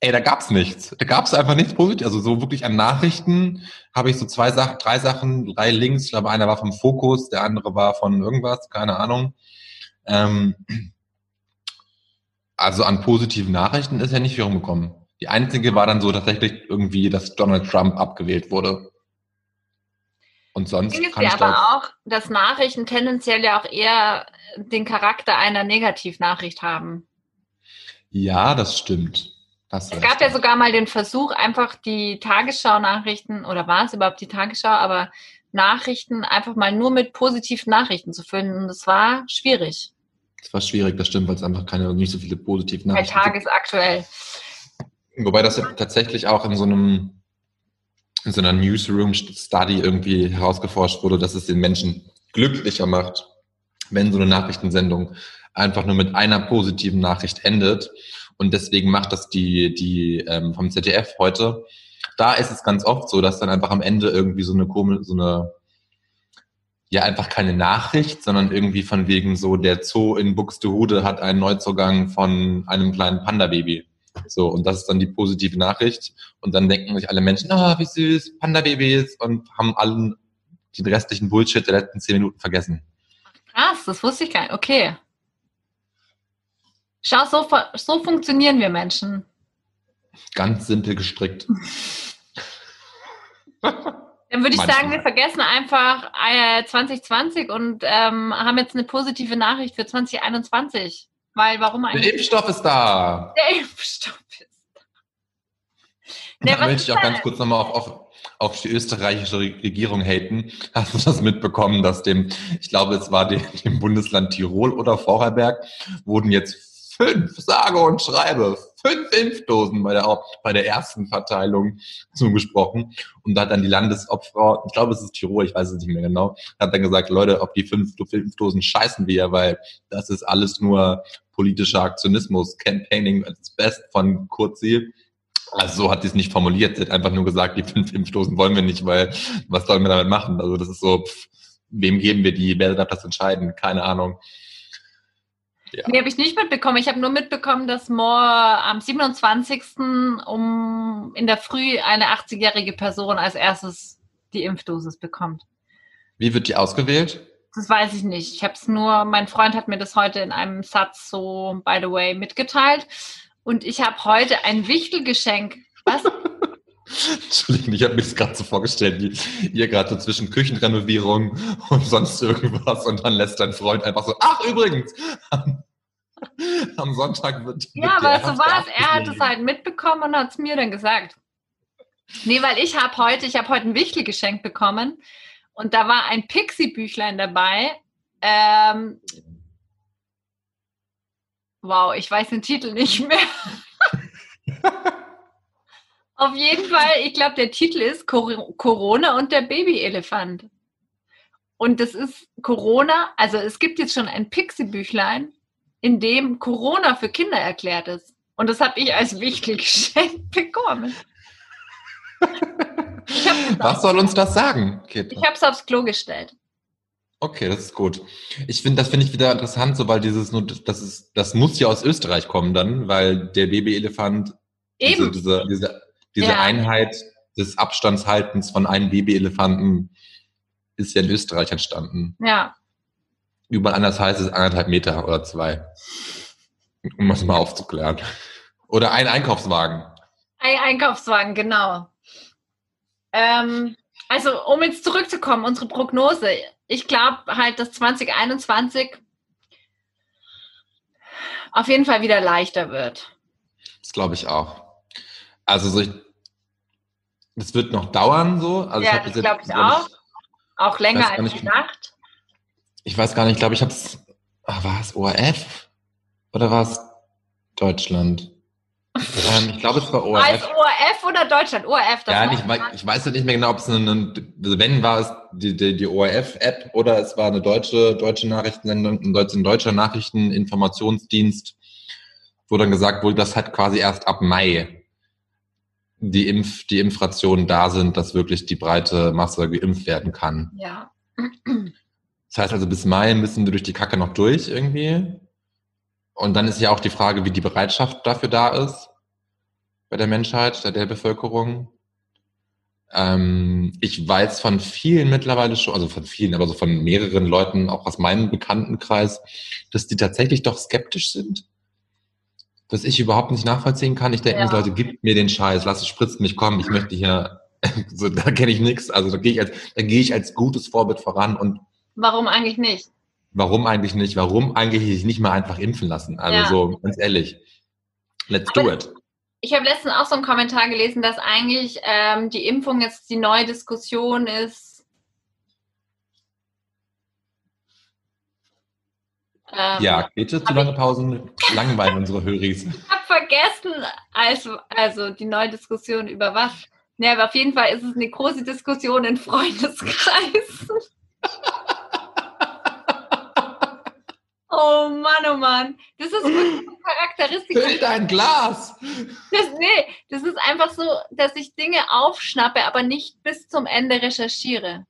ey, da gab's nichts. Da gab's einfach nichts positiv. Also so wirklich an Nachrichten habe ich so zwei Sachen, drei Sachen, drei Links. Ich glaube, einer war vom Fokus, der andere war von irgendwas, keine Ahnung. Ähm, also an positiven Nachrichten ist ja nicht viel rumgekommen. Die einzige war dann so tatsächlich irgendwie, dass Donald Trump abgewählt wurde. Und sonst Ding ist ja aber da auch, dass Nachrichten tendenziell ja auch eher den Charakter einer Negativnachricht haben. Ja, das stimmt. Hast Es gab ja sogar mal den Versuch, einfach die Tagesschau-Nachrichten, oder war es überhaupt die Tagesschau, aber Nachrichten einfach mal nur mit positiven Nachrichten zu füllen. Und das war schwierig. Das war schwierig, das stimmt, weil es einfach keine, nicht so viele positive Nachrichten gibt. tagesaktuell. Wobei das ja tatsächlich auch in so einem in so einer Newsroom-Study irgendwie herausgeforscht wurde, dass es den Menschen glücklicher macht, wenn so eine Nachrichtensendung einfach nur mit einer positiven Nachricht endet. Und deswegen macht das die, die ähm, vom ZDF heute. Da ist es ganz oft so, dass dann einfach am Ende irgendwie so eine komische, so eine, ja, einfach keine Nachricht, sondern irgendwie von wegen so, der Zoo in Buxtehude hat einen Neuzugang von einem kleinen Panda-Baby. So, und das ist dann die positive Nachricht. Und dann denken sich alle Menschen, ah, wie süß, Panda-Babys, und haben allen den restlichen Bullshit der letzten zehn Minuten vergessen. Krass, das wusste ich gar nicht. Okay. Schau, so, so funktionieren wir Menschen. Ganz simpel gestrickt. Dann würde ich Manchmal. sagen, wir vergessen einfach äh, 2020 und ähm, haben jetzt eine positive Nachricht für 2021. Weil warum Der eigentlich? Impfstoff ist da. Der Impfstoff ist da. Nee, da möchte ich auch ganz kurz nochmal auf, auf, auf die österreichische Regierung haten. Hast du das mitbekommen, dass dem, ich glaube, es war dem, dem Bundesland Tirol oder Vorarlberg, wurden jetzt fünf, sage und schreibe, fünf Impfdosen bei der, bei der ersten Verteilung zugesprochen. Und da hat dann die Landesopfer, ich glaube, es ist Tirol, ich weiß es nicht mehr genau, hat dann gesagt, Leute, auf die fünf Impfdosen scheißen wir, weil das ist alles nur politischer Aktionismus, Campaigning als Best von Kurzi. Also so hat sie es nicht formuliert. Sie hat einfach nur gesagt, die fünf Impfdosen wollen wir nicht, weil was sollen wir damit machen? Also das ist so, pff, wem geben wir die? Wer darf das entscheiden? Keine Ahnung. Ja. Nee, habe ich nicht mitbekommen. Ich habe nur mitbekommen, dass Moore am 27. um in der Früh eine 80-jährige Person als erstes die Impfdosis bekommt. Wie wird die ausgewählt? Das weiß ich nicht. Ich habe es nur, mein Freund hat mir das heute in einem Satz so, by the way, mitgeteilt. Und ich habe heute ein Wichtelgeschenk. Was? Entschuldigung, ich habe mir das gerade so vorgestellt, wie ihr gerade so zwischen Küchenrenovierung und sonst irgendwas und dann lässt dein Freund einfach so, ach übrigens, am, am Sonntag wird... Ja, aber so war es. Er hat es halt mitbekommen und hat es mir dann gesagt. Nee, weil ich habe heute, ich habe heute ein Wichtel geschenkt bekommen und da war ein Pixie-Büchlein dabei. Ähm, wow, ich weiß den Titel nicht mehr. Auf jeden Fall, ich glaube, der Titel ist Corona und der Babyelefant. Und das ist Corona, also es gibt jetzt schon ein Pixie-Büchlein, in dem Corona für Kinder erklärt ist. Und das habe ich als wichtig geschenkt bekommen. Was soll uns das sagen, Kit? Ich habe es aufs Klo gestellt. Okay, das ist gut. Ich finde, das finde ich wieder interessant, so weil dieses, das ist, das muss ja aus Österreich kommen dann, weil der Babyelefant Eben. Diese, diese, diese diese ja. Einheit des Abstandshaltens von einem Babyelefanten ist ja in Österreich entstanden. Ja. Überall anders heißt es anderthalb Meter oder zwei. Um das mal aufzuklären. Oder ein Einkaufswagen. Ein Einkaufswagen, genau. Ähm, also, um jetzt zurückzukommen, unsere Prognose. Ich glaube halt, dass 2021 auf jeden Fall wieder leichter wird. Das glaube ich auch. Also so ich, das wird noch dauern so. Also ja, ich das glaube ich auch. auch länger als nicht, gedacht. Ich weiß gar nicht, ich glaube, ich habe es, war es ORF oder war es Deutschland? ähm, ich glaube, es war ORF. Als ORF oder Deutschland? ORF. Das ja, nicht, ich weiß nicht mehr genau, ob es eine, eine wenn war es die, die, die ORF-App oder es war eine deutsche, deutsche Nachrichtensendung, ein deutscher, ein deutscher Nachrichteninformationsdienst, wo dann gesagt wurde, das hat quasi erst ab Mai die, Impf, die Impfrationen da sind, dass wirklich die breite Masse geimpft werden kann. Ja. Das heißt also, bis Mai müssen wir durch die Kacke noch durch irgendwie. Und dann ist ja auch die Frage, wie die Bereitschaft dafür da ist bei der Menschheit, der, der Bevölkerung. Ähm, ich weiß von vielen mittlerweile schon, also von vielen, aber so von mehreren Leuten, auch aus meinem Bekanntenkreis, dass die tatsächlich doch skeptisch sind was ich überhaupt nicht nachvollziehen kann. Ich denke ja. mir, Leute, gib mir den Scheiß, lass es spritzen, ich komme, ich möchte hier, so, da kenne ich nichts. Also da gehe ich als, da gehe ich als gutes Vorbild voran und Warum eigentlich nicht? Warum eigentlich nicht? Warum eigentlich sich nicht mal einfach impfen lassen? Also ja. so, ganz ehrlich. Let's do it. Ich habe letztens auch so einen Kommentar gelesen, dass eigentlich ähm, die Impfung jetzt die neue Diskussion ist, Ähm, ja, bitte zu lange Pausen langweilen unsere Höris. Ich habe vergessen, also, also die neue Diskussion über was. Ja, aber auf jeden Fall ist es eine große Diskussion in Freundeskreisen. oh Mann, oh Mann. Das ist wirklich eine Charakteristik. Füll dein Glas! Das, nee, das ist einfach so, dass ich Dinge aufschnappe, aber nicht bis zum Ende recherchiere.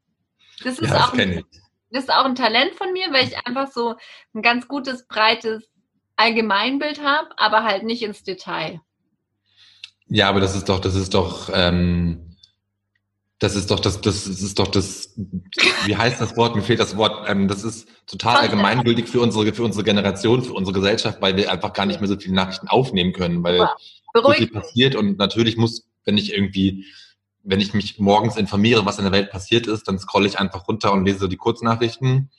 Das ist ja, das auch. Ein, ich das ist auch ein Talent von mir, weil ich einfach so ein ganz gutes, breites Allgemeinbild habe, aber halt nicht ins Detail. Ja, aber das ist doch, das ist doch, ähm, das ist doch das, das ist doch das, wie heißt das Wort? Mir fehlt das Wort. Ähm, das ist total allgemeingültig für unsere, für unsere Generation, für unsere Gesellschaft, weil wir einfach gar nicht mehr so viele Nachrichten aufnehmen können, weil so viel passiert und natürlich muss, wenn ich irgendwie wenn ich mich morgens informiere, was in der Welt passiert ist, dann scrolle ich einfach runter und lese die Kurznachrichten.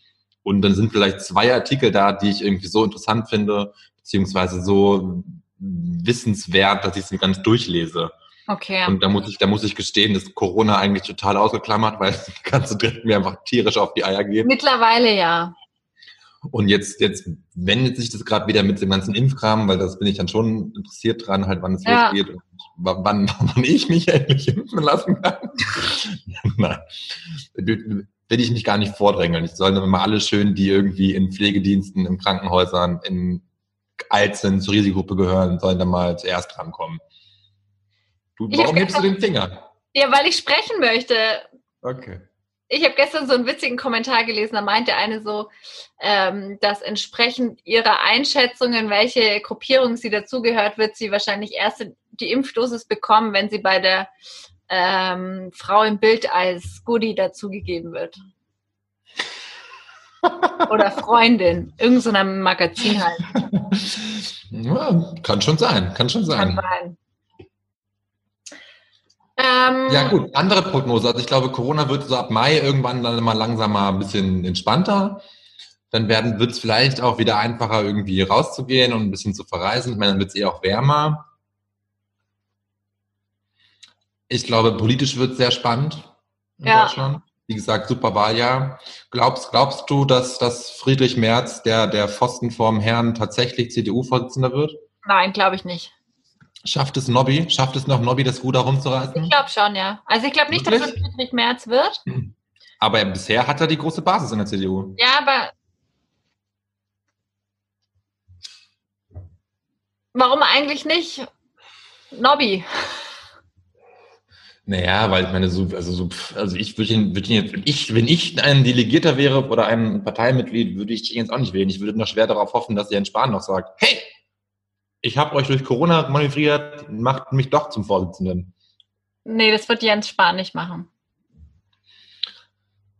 Und dann sind vielleicht zwei Artikel da, die ich irgendwie so interessant finde, beziehungsweise so wissenswert, dass ich sie ganz durchlese. Okay. Und da muss ich, da muss ich gestehen, dass Corona eigentlich total ausgeklammert, weil das ganze Dritt mir einfach tierisch auf die Eier geht. Mittlerweile ja. Und jetzt, jetzt wendet sich das gerade wieder mit dem ganzen Impfkram, weil das bin ich dann schon interessiert dran, halt wann es ja. losgeht wann, wann ich mich endlich impfen lassen kann. Nein, will ich mich gar nicht vordrängeln. Ich soll immer alle schön, die irgendwie in Pflegediensten, in Krankenhäusern, in alt sind, zur Risikogruppe gehören, sollen dann mal zuerst drankommen. Du, warum hebst du den Finger? Ja, weil ich sprechen möchte. Okay ich habe gestern so einen witzigen Kommentar gelesen, da meinte eine so, ähm, dass entsprechend ihrer Einschätzungen, welche Gruppierung sie dazugehört, wird sie wahrscheinlich erst die Impfdosis bekommen, wenn sie bei der ähm, Frau im Bild als Goodie dazugegeben wird. Oder Freundin, irgend so einem Magazin halt. Ja, kann schon sein, kann schon sein. Kann sein. Ähm, Ja gut, andere Prognose. Also ich glaube, Corona wird so ab Mai irgendwann dann mal langsam mal ein bisschen entspannter. Dann wird es vielleicht auch wieder einfacher, irgendwie rauszugehen und ein bisschen zu verreisen. Ich meine, dann wird es eher auch wärmer. Ich glaube, politisch wird es sehr spannend in Ja. Deutschland. Wie gesagt, super Wahljahr. Glaubst, glaubst du, dass, dass Friedrich Merz, der, der Pfosten vorm Herrn, tatsächlich CDU-Vorsitzender wird? Nein, glaube ich nicht. Schafft es Nobby? Schafft es noch Nobby, das Ruder rumzureißen? Ich glaube schon, ja. Also ich glaube nicht, dass es Wirklich? Friedrich Merz wird. Aber bisher hat er die große Basis in der CDU. Ja, aber warum eigentlich nicht Nobby? Naja, weil ich meine, so, also, so, also ich würde ihn, würde ihn jetzt, wenn ich, wenn ich ein Delegierter wäre oder ein Parteimitglied, würde ich ihn jetzt auch nicht wählen. Ich würde noch schwer darauf hoffen, dass Jens Spahn noch sagt, hey, ich habe euch durch Corona manövriert, macht mich doch zum Vorsitzenden. Nee, das wird Jens Spahn nicht machen.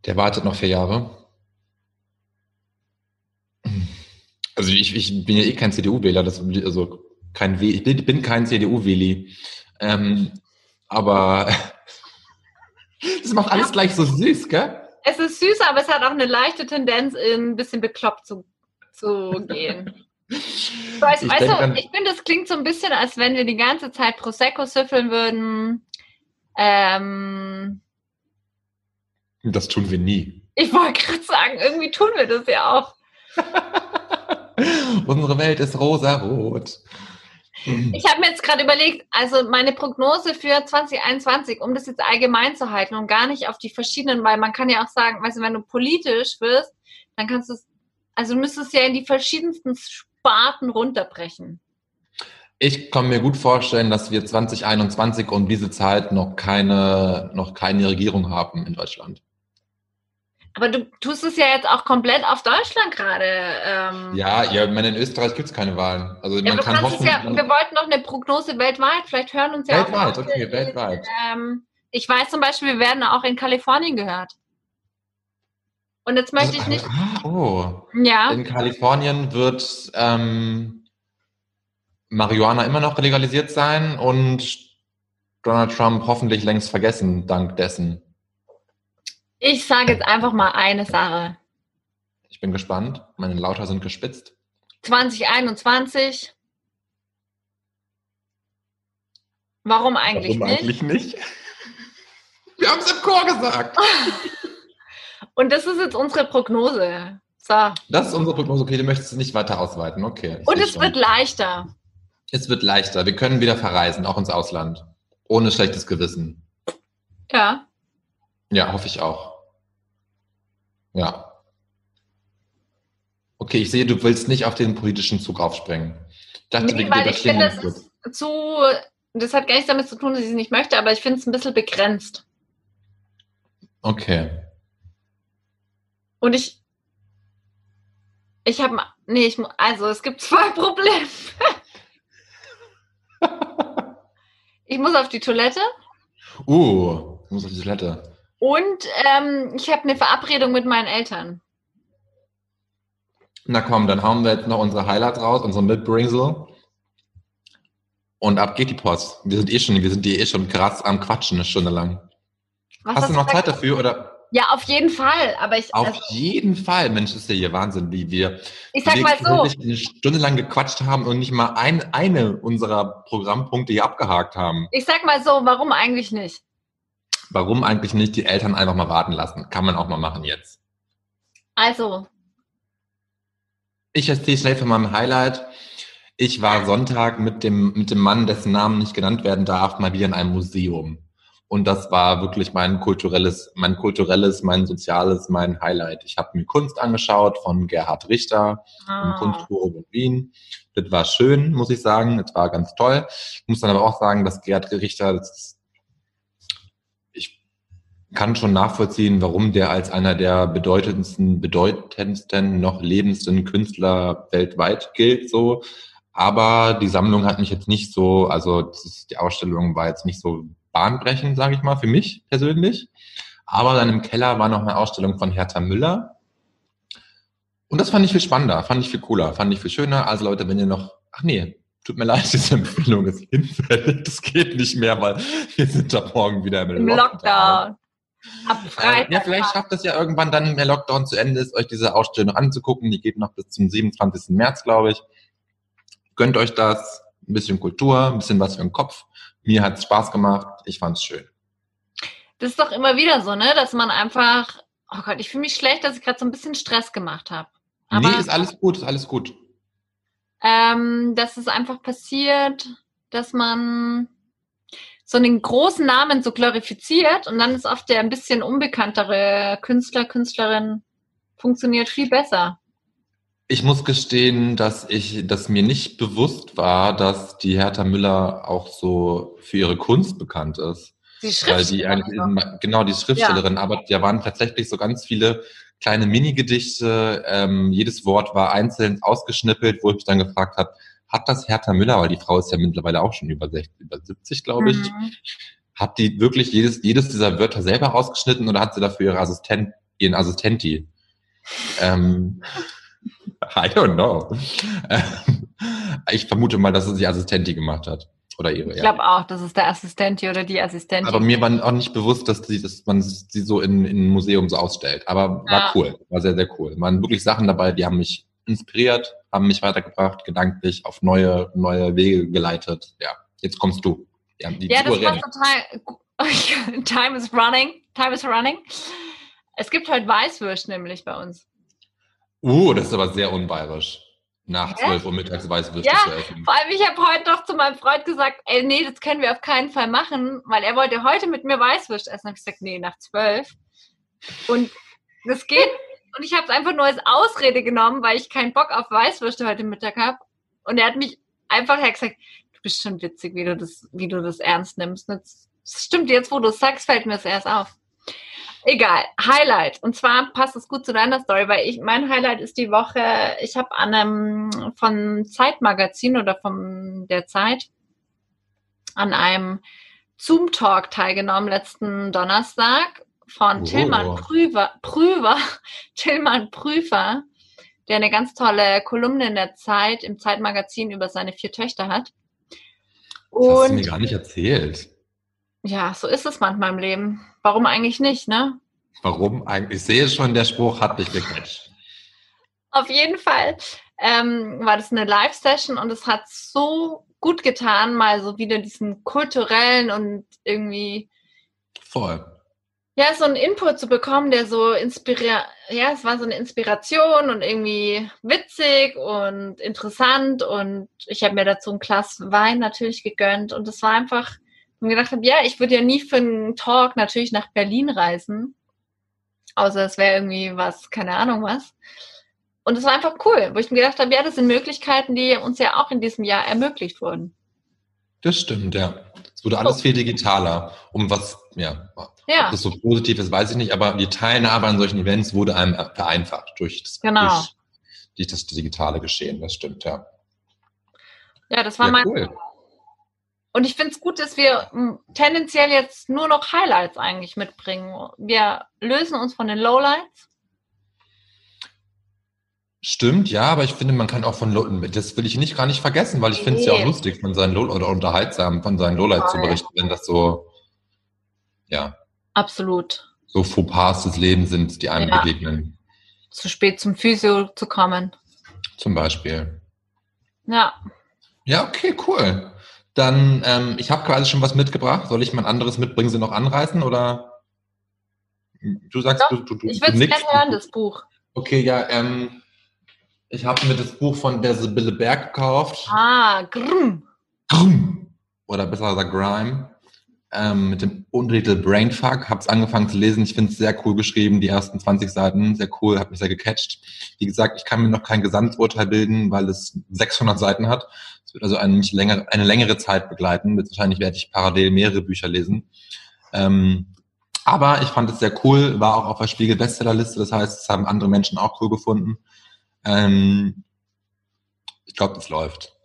Der wartet noch vier Jahre. Also ich, ich bin ja eh kein CDU-Wähler, also kein ich bin, bin kein CDU-Wähli. Ähm, aber das macht alles gleich so süß, gell? Es ist süß, aber es hat auch eine leichte Tendenz, in ein bisschen bekloppt zu, zu gehen. Weißt, Ich weißt denk du, dann- ich finde, das klingt so ein bisschen, als wenn wir die ganze Zeit Prosecco süffeln würden. Ähm, Das tun wir nie. ich wollte gerade sagen, irgendwie tun wir das ja auch. Unsere Welt ist rosa-rot. Ich habe mir jetzt gerade überlegt, also meine Prognose für 2021, um das jetzt allgemein zu halten und gar nicht auf die verschiedenen, weil man kann ja auch sagen, weißt du, wenn du politisch wirst, dann kannst du es, also du müsstest ja in die verschiedensten Sparten runterbrechen. Ich kann mir gut vorstellen, dass wir 2021 um diese Zeit noch keine, noch keine Regierung haben in Deutschland. Aber du tust es ja jetzt auch komplett auf Deutschland gerade. Ähm, Ja, ja, ich meine, in Österreich gibt es keine Wahlen. Also Ja, man du kann kannst hoffen, es ja, wir wollten noch eine Prognose weltweit, vielleicht hören uns ja Weltweit, auch okay, Leute, weltweit. Ähm, ich weiß zum Beispiel, wir werden auch in Kalifornien gehört. Und jetzt möchte ich nicht, Ah, oh. ja, In Kalifornien wird ähm, Marihuana immer noch legalisiert sein und Donald Trump hoffentlich längst vergessen, dank dessen. Ich sage jetzt einfach mal eine Sache. Ich bin gespannt. Meine Lauter sind gespitzt. 2021. Warum eigentlich Warum nicht? eigentlich nicht? Wir haben es im Chor gesagt. Und das ist jetzt unsere Prognose. So. Das ist unsere Prognose. Okay, du möchtest es nicht weiter ausweiten. Okay. Und es schon. wird leichter. es wird leichter. Wir können wieder verreisen, auch ins Ausland. Ohne schlechtes Gewissen. Ja. Ja, hoffe ich auch. Ja. Okay, ich sehe, du willst nicht auf den politischen Zug aufspringen. Ich dachte, Nee, weil ich finde, das ist zu, das hat gar nichts damit zu tun, dass ich es nicht möchte, aber ich finde es ein bisschen begrenzt. Okay. Und ich, ich habe, nee, ich, also es gibt zwei Probleme. ich muss auf die Toilette Uh, ich muss auf die Toilette. Und ähm, ich habe eine Verabredung mit meinen Eltern. Na komm, dann hauen wir jetzt noch unsere Highlights raus, unsere Mitbringsel. Und ab geht die Post. Wir sind eh schon, wir sind eh schon krass am Quatschen eine Stunde lang. Was Hast du noch? Zeit dafür oder? Ja, auf jeden Fall. Aber ich, Auf also, jeden Fall, Mensch, ist ja hier Wahnsinn, wie wir ich sag mal so, eine Stunde lang gequatscht haben und nicht mal ein, eine unserer Programmpunkte hier abgehakt haben. ich sag mal so, warum eigentlich nicht? Warum eigentlich nicht die Eltern einfach mal warten lassen? Kann man auch mal machen jetzt. Also, Ich erzähle schnell von meinem Highlight. Ich war Sonntag mit dem, mit dem Mann, dessen Namen nicht genannt werden darf, mal wieder in einem Museum. Und das war wirklich mein kulturelles, mein kulturelles, mein soziales, mein Highlight. Ich habe mir Kunst angeschaut von Gerhard Richter im ah, Kunstforum in Wien. Das war schön, muss ich sagen. Das war ganz toll. Ich muss dann aber auch sagen, dass Gerhard Richter, das kann schon nachvollziehen, warum der als einer der bedeutendsten, bedeutendsten, noch lebendsten Künstler weltweit gilt, so. Aber die Sammlung hat mich jetzt nicht so, also die Ausstellung war jetzt nicht so bahnbrechend, sage ich mal, für mich persönlich. Aber dann im Keller war noch eine Ausstellung von Hertha Müller. Und das fand ich viel spannender, fand ich viel cooler, fand ich viel schöner. Also Leute, wenn ihr noch, ach nee, tut mir leid, diese Empfehlung ist hinfällig. Das geht nicht mehr, weil wir sind da morgen wieder im, Im Lockdown. Lockdown. Äh, ja, vielleicht schafft es ja irgendwann dann, wenn der Lockdown zu Ende ist, euch diese Ausstellung anzugucken. Die geht noch bis zum 27. März, glaube ich. Gönnt euch das. Ein bisschen Kultur, ein bisschen was für den Kopf. Mir hat es Spaß gemacht. Ich fand es schön. Das ist doch immer wieder so, ne? Dass man einfach, oh Gott, ich fühle mich schlecht, dass ich gerade so ein bisschen Stress gemacht habe. Nee, ist alles gut, ist alles gut. ähm, dass es einfach passiert, dass man so einen großen Namen so glorifiziert und dann ist oft der ein bisschen unbekanntere Künstler, Künstlerin funktioniert viel besser. Ich muss gestehen, dass ich, dass mir nicht bewusst war, dass die Hertha Müller auch so für ihre Kunst bekannt ist. Die Weil die Schriftstellerin eigentlich, noch. genau, die Schriftstellerin, aber da waren tatsächlich so ganz viele kleine Minigedichte. Ähm, jedes Wort war einzeln ausgeschnippelt, wo ich mich dann gefragt habe, hat das Hertha Müller, weil die Frau ist ja mittlerweile auch schon über 60, über 70, glaube ich, Mhm. hat die wirklich jedes, jedes dieser Wörter selber ausgeschnitten oder hat sie dafür ihre Assistent, ihren Assistenti? Ähm, I don't know. Ähm, ich vermute mal, dass es die Assistenti gemacht hat. Oder ihre, Ich ja. glaube auch, das ist der Assistent oder die Assistentin. Aber mir war auch nicht bewusst, dass, die, dass man sie so in, in einem Museum so ausstellt. Aber war Ja. cool, war sehr, sehr cool. Waren wirklich Sachen dabei, die haben mich inspiriert, haben mich weitergebracht, gedanklich auf neue, neue Wege geleitet. Ja, jetzt kommst du. Ja, die Ja, das war total. Time is running. Time is running. Es gibt heute Weißwürst nämlich bei uns. Uh, das ist aber sehr unbayerisch. Nach Hä? 12 Uhr mittags Weißwürste Ja, zu essen. Vor allem, ich habe heute noch zu meinem Freund gesagt, ey, nee, das können wir auf keinen Fall machen, weil er wollte heute mit mir Weißwürst essen. Habe ich gesagt, nee, nach zwölf. Und das geht. Und ich habe es einfach nur als Ausrede genommen, weil ich keinen Bock auf Weißwürste heute Mittag habe. Und er hat mich einfach er hat gesagt, du bist schon witzig, wie du das, wie du das ernst nimmst. Das stimmt, jetzt wo du es sagst, fällt mir das erst auf. Egal, Highlight. Und zwar passt es gut zu deiner Story, weil ich, mein Highlight ist die Woche, ich habe an einem von Zeitmagazin oder von der Zeit an einem Zoom-Talk teilgenommen letzten Donnerstag von Oh. Tillmann Prüfer, Prüfer, Tillmann Prüfer, der eine ganz tolle Kolumne in der Zeit, im Zeitmagazin über seine vier Töchter hat. Das hast du mir Und gar nicht erzählt. ja, so ist es manchmal im Leben. Warum eigentlich nicht, ne? Warum eigentlich? Ich sehe schon, der Spruch hat dich gecatcht. Auf jeden Fall ähm, war das eine Live-Session und es hat so gut getan, mal so wieder diesen kulturellen und irgendwie, Voll. Ja, so einen Input zu bekommen, der so inspiriert, ja, es war so eine Inspiration und irgendwie witzig und interessant und ich habe mir dazu ein Glas Wein natürlich gegönnt und es war einfach, ich mir gedacht habe, ja, ich würde ja nie für einen Talk natürlich nach Berlin reisen, außer es wäre irgendwie was, keine Ahnung was. Und es war einfach cool, wo ich mir gedacht habe, ja, das sind Möglichkeiten, die uns ja auch in diesem Jahr ermöglicht wurden. Das stimmt, ja. Es wurde alles viel digitaler. Um was, ja, Ja, ob das so positiv ist, weiß ich nicht, aber die Teilnahme an solchen Events wurde einem vereinfacht durch das, Genau. durch, durch das digitale Geschehen. Das stimmt, ja. ja, das war ja, mein. cool. Und ich finde es gut, dass wir m, tendenziell jetzt nur noch Highlights eigentlich mitbringen. Wir lösen uns von den Lowlights. Stimmt, ja, aber ich finde, man kann auch von, Low- das will ich nicht gar nicht vergessen, weil ich finde es ja auch lustig, von seinen Low oder unterhaltsam von seinen Lowlights zu berichten, wenn das so, ja, Absolut. so Fauxpas des Lebens sind, die einem Ja. begegnen. Zu spät zum Physio zu kommen. Zum Beispiel. Ja. Ja, okay, cool. Dann, ähm, ich habe quasi schon was mitgebracht. Soll ich mal ein anderes mitbringen, sie noch anreißen oder? Du sagst, Doch, du, du, du, Ich würde es gerne hören, das Buch. Okay, ja, ähm, ich habe mir das Buch von der Sibylle Berg gekauft. Ah, grüm. Grüm. Oder besser gesagt Grime. Ähm, mit dem Untertitel Brainfuck. Hab's angefangen zu lesen. Ich finde es sehr cool geschrieben. Die ersten 20 Seiten. Sehr cool. Hat mich sehr gecatcht. Wie gesagt, ich kann mir noch kein Gesamturteil bilden, weil es 600 Seiten hat. Es wird also eine, mich länger, eine längere Zeit begleiten. Wahrscheinlich werde ich parallel mehrere Bücher lesen. Ähm, aber ich fand es sehr cool. War auch auf der Spiegel Bestsellerliste. Das heißt, es haben andere Menschen auch cool gefunden. Ähm, ich glaube, das läuft.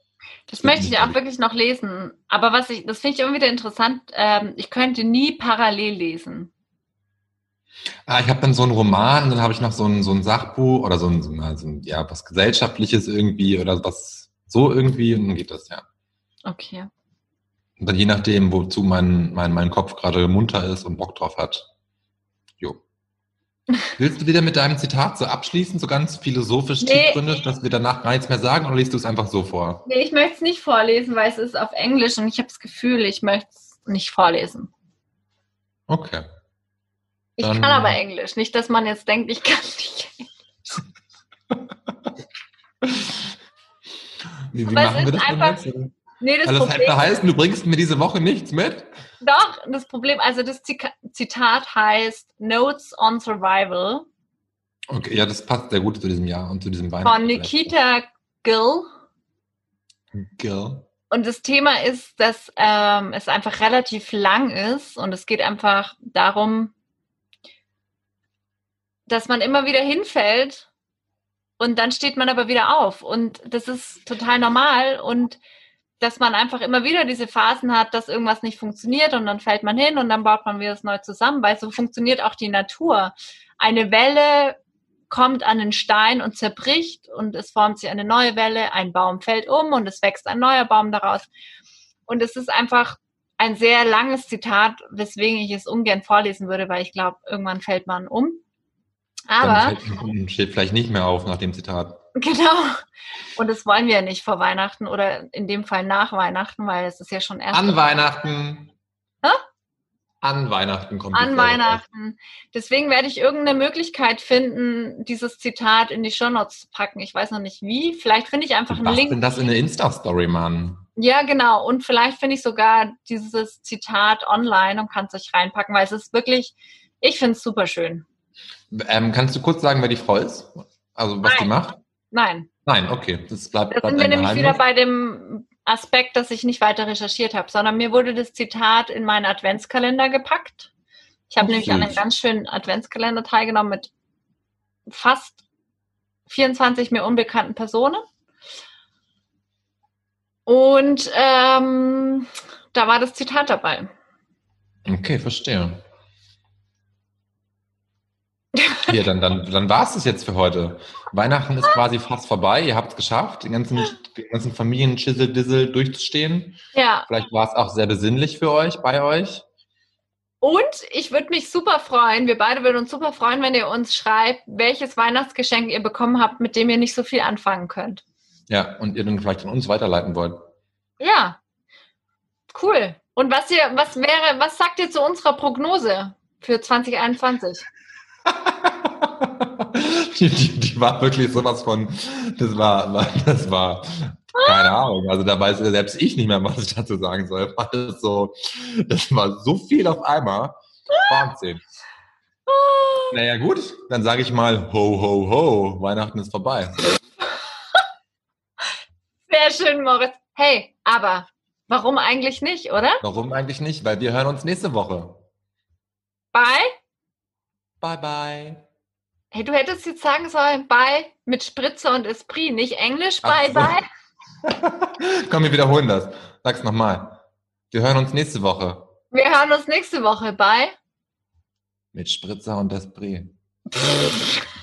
Das wird möchte ich auch ehrlich. wirklich noch lesen. Aber was ich, das finde ich immer wieder interessant. Ähm, ich könnte nie parallel lesen. Ah, ich habe dann so einen Roman, und dann habe ich noch so ein, so ein Sachbuch oder so ein, so ein, so ein, ja, was Gesellschaftliches irgendwie oder was, So irgendwie und dann geht das, ja. Okay. Und dann je nachdem, wozu mein, mein, mein Kopf gerade munter ist und Bock drauf hat. Jo. Willst du wieder mit deinem Zitat so abschließen, so ganz philosophisch Nee. tiefgründig, dass wir danach gar nichts mehr sagen oder liest du es einfach so vor? Nee, ich möchte es nicht vorlesen, weil es ist auf Englisch und ich habe das Gefühl, ich möchte es nicht vorlesen. Okay. Ich Dann- kann aber Englisch. Nicht, dass man jetzt denkt, ich kann nicht. Wie, wie Aber es machen wir ist das einfach- jetzt? Nee, das Also das Problem heißen, du bringst mir diese Woche nichts mit? Doch, das Problem, also das Zitat heißt Notes on Survival Okay, ja, das passt sehr gut zu diesem Jahr und zu diesem Weihnachten. von Nikita Gill. Gill. Und das Thema ist, dass ähm, es einfach relativ lang ist und es geht einfach darum, dass man immer wieder hinfällt und dann steht man aber wieder auf. Und das ist total normal und dass man einfach immer wieder diese Phasen hat, dass irgendwas nicht funktioniert und dann fällt man hin und dann baut man wieder das neu zusammen, weil so funktioniert auch die Natur. Eine Welle kommt an den Stein und zerbricht und es formt sich eine neue Welle, ein Baum fällt um und es wächst ein neuer Baum daraus. Und es ist einfach ein sehr langes Zitat, weswegen ich es ungern vorlesen würde, weil ich glaube, irgendwann fällt man um. Aber Dann fällt man steht vielleicht nicht mehr auf nach dem Zitat. Genau. Und das wollen wir ja nicht vor Weihnachten oder in dem Fall nach Weihnachten, weil es ist ja schon erst An Weihnachten. Hä? An Weihnachten kommt die an. Weihnachten. Deswegen werde ich irgendeine Möglichkeit finden, dieses Zitat in die Shownotes zu packen. Ich weiß noch nicht wie. Vielleicht finde ich einfach einen Was Link. denn das in eine Insta-Story, Mann? Ja, genau. Und vielleicht finde ich sogar dieses Zitat online und kann es euch reinpacken, weil es ist wirklich, ich finde es super schön. Ähm, kannst du kurz sagen, wer die Frau ist? Also was die Nein. macht? Nein, Nein, okay. Das bleibt, da bleibt sind wir nämlich wieder bei dem Aspekt, dass ich nicht weiter recherchiert habe, sondern mir wurde das Zitat in meinen Adventskalender gepackt. Ich habe nämlich an einem ganz schönen Adventskalender teilgenommen mit fast 24 mir unbekannten Personen. Und ähm, da war das Zitat dabei. Okay, verstehe. Hier, dann, dann, dann war es das jetzt für heute. Weihnachten ist quasi fast vorbei. Ihr habt es geschafft, den ganzen, den ganzen Familien-Schissel-Dissel durchzustehen. Ja, Vielleicht war es auch sehr besinnlich für euch, bei euch. Und ich würde mich super freuen, wir beide würden uns super freuen, wenn ihr uns schreibt, welches Weihnachtsgeschenk ihr bekommen habt, mit dem ihr nicht so viel anfangen könnt. Ja, und ihr dann vielleicht an uns weiterleiten wollt. Ja, cool. Und was ihr, was wäre, was sagt ihr zu unserer Prognose für 2021? die, die, die war wirklich sowas von, das war, war das war, keine Ahnung, also da weiß selbst ich nicht mehr, was ich dazu sagen soll. War das so, das war so viel auf einmal. Wahnsinn. Naja, gut, dann sage ich mal, ho, ho, ho, Weihnachten ist vorbei. Sehr schön, Moritz. Hey, aber warum eigentlich nicht, oder? Warum eigentlich nicht? Weil wir hören uns nächste Woche. Bye. Bye, bye. Hey, du hättest jetzt sagen sollen, bye mit Spritzer und Esprit, nicht Englisch, bye, so. bye. Komm, wir wiederholen das. Sag's nochmal. Wir hören uns nächste Woche. Wir hören uns nächste Woche, bye. Mit Spritzer und Esprit.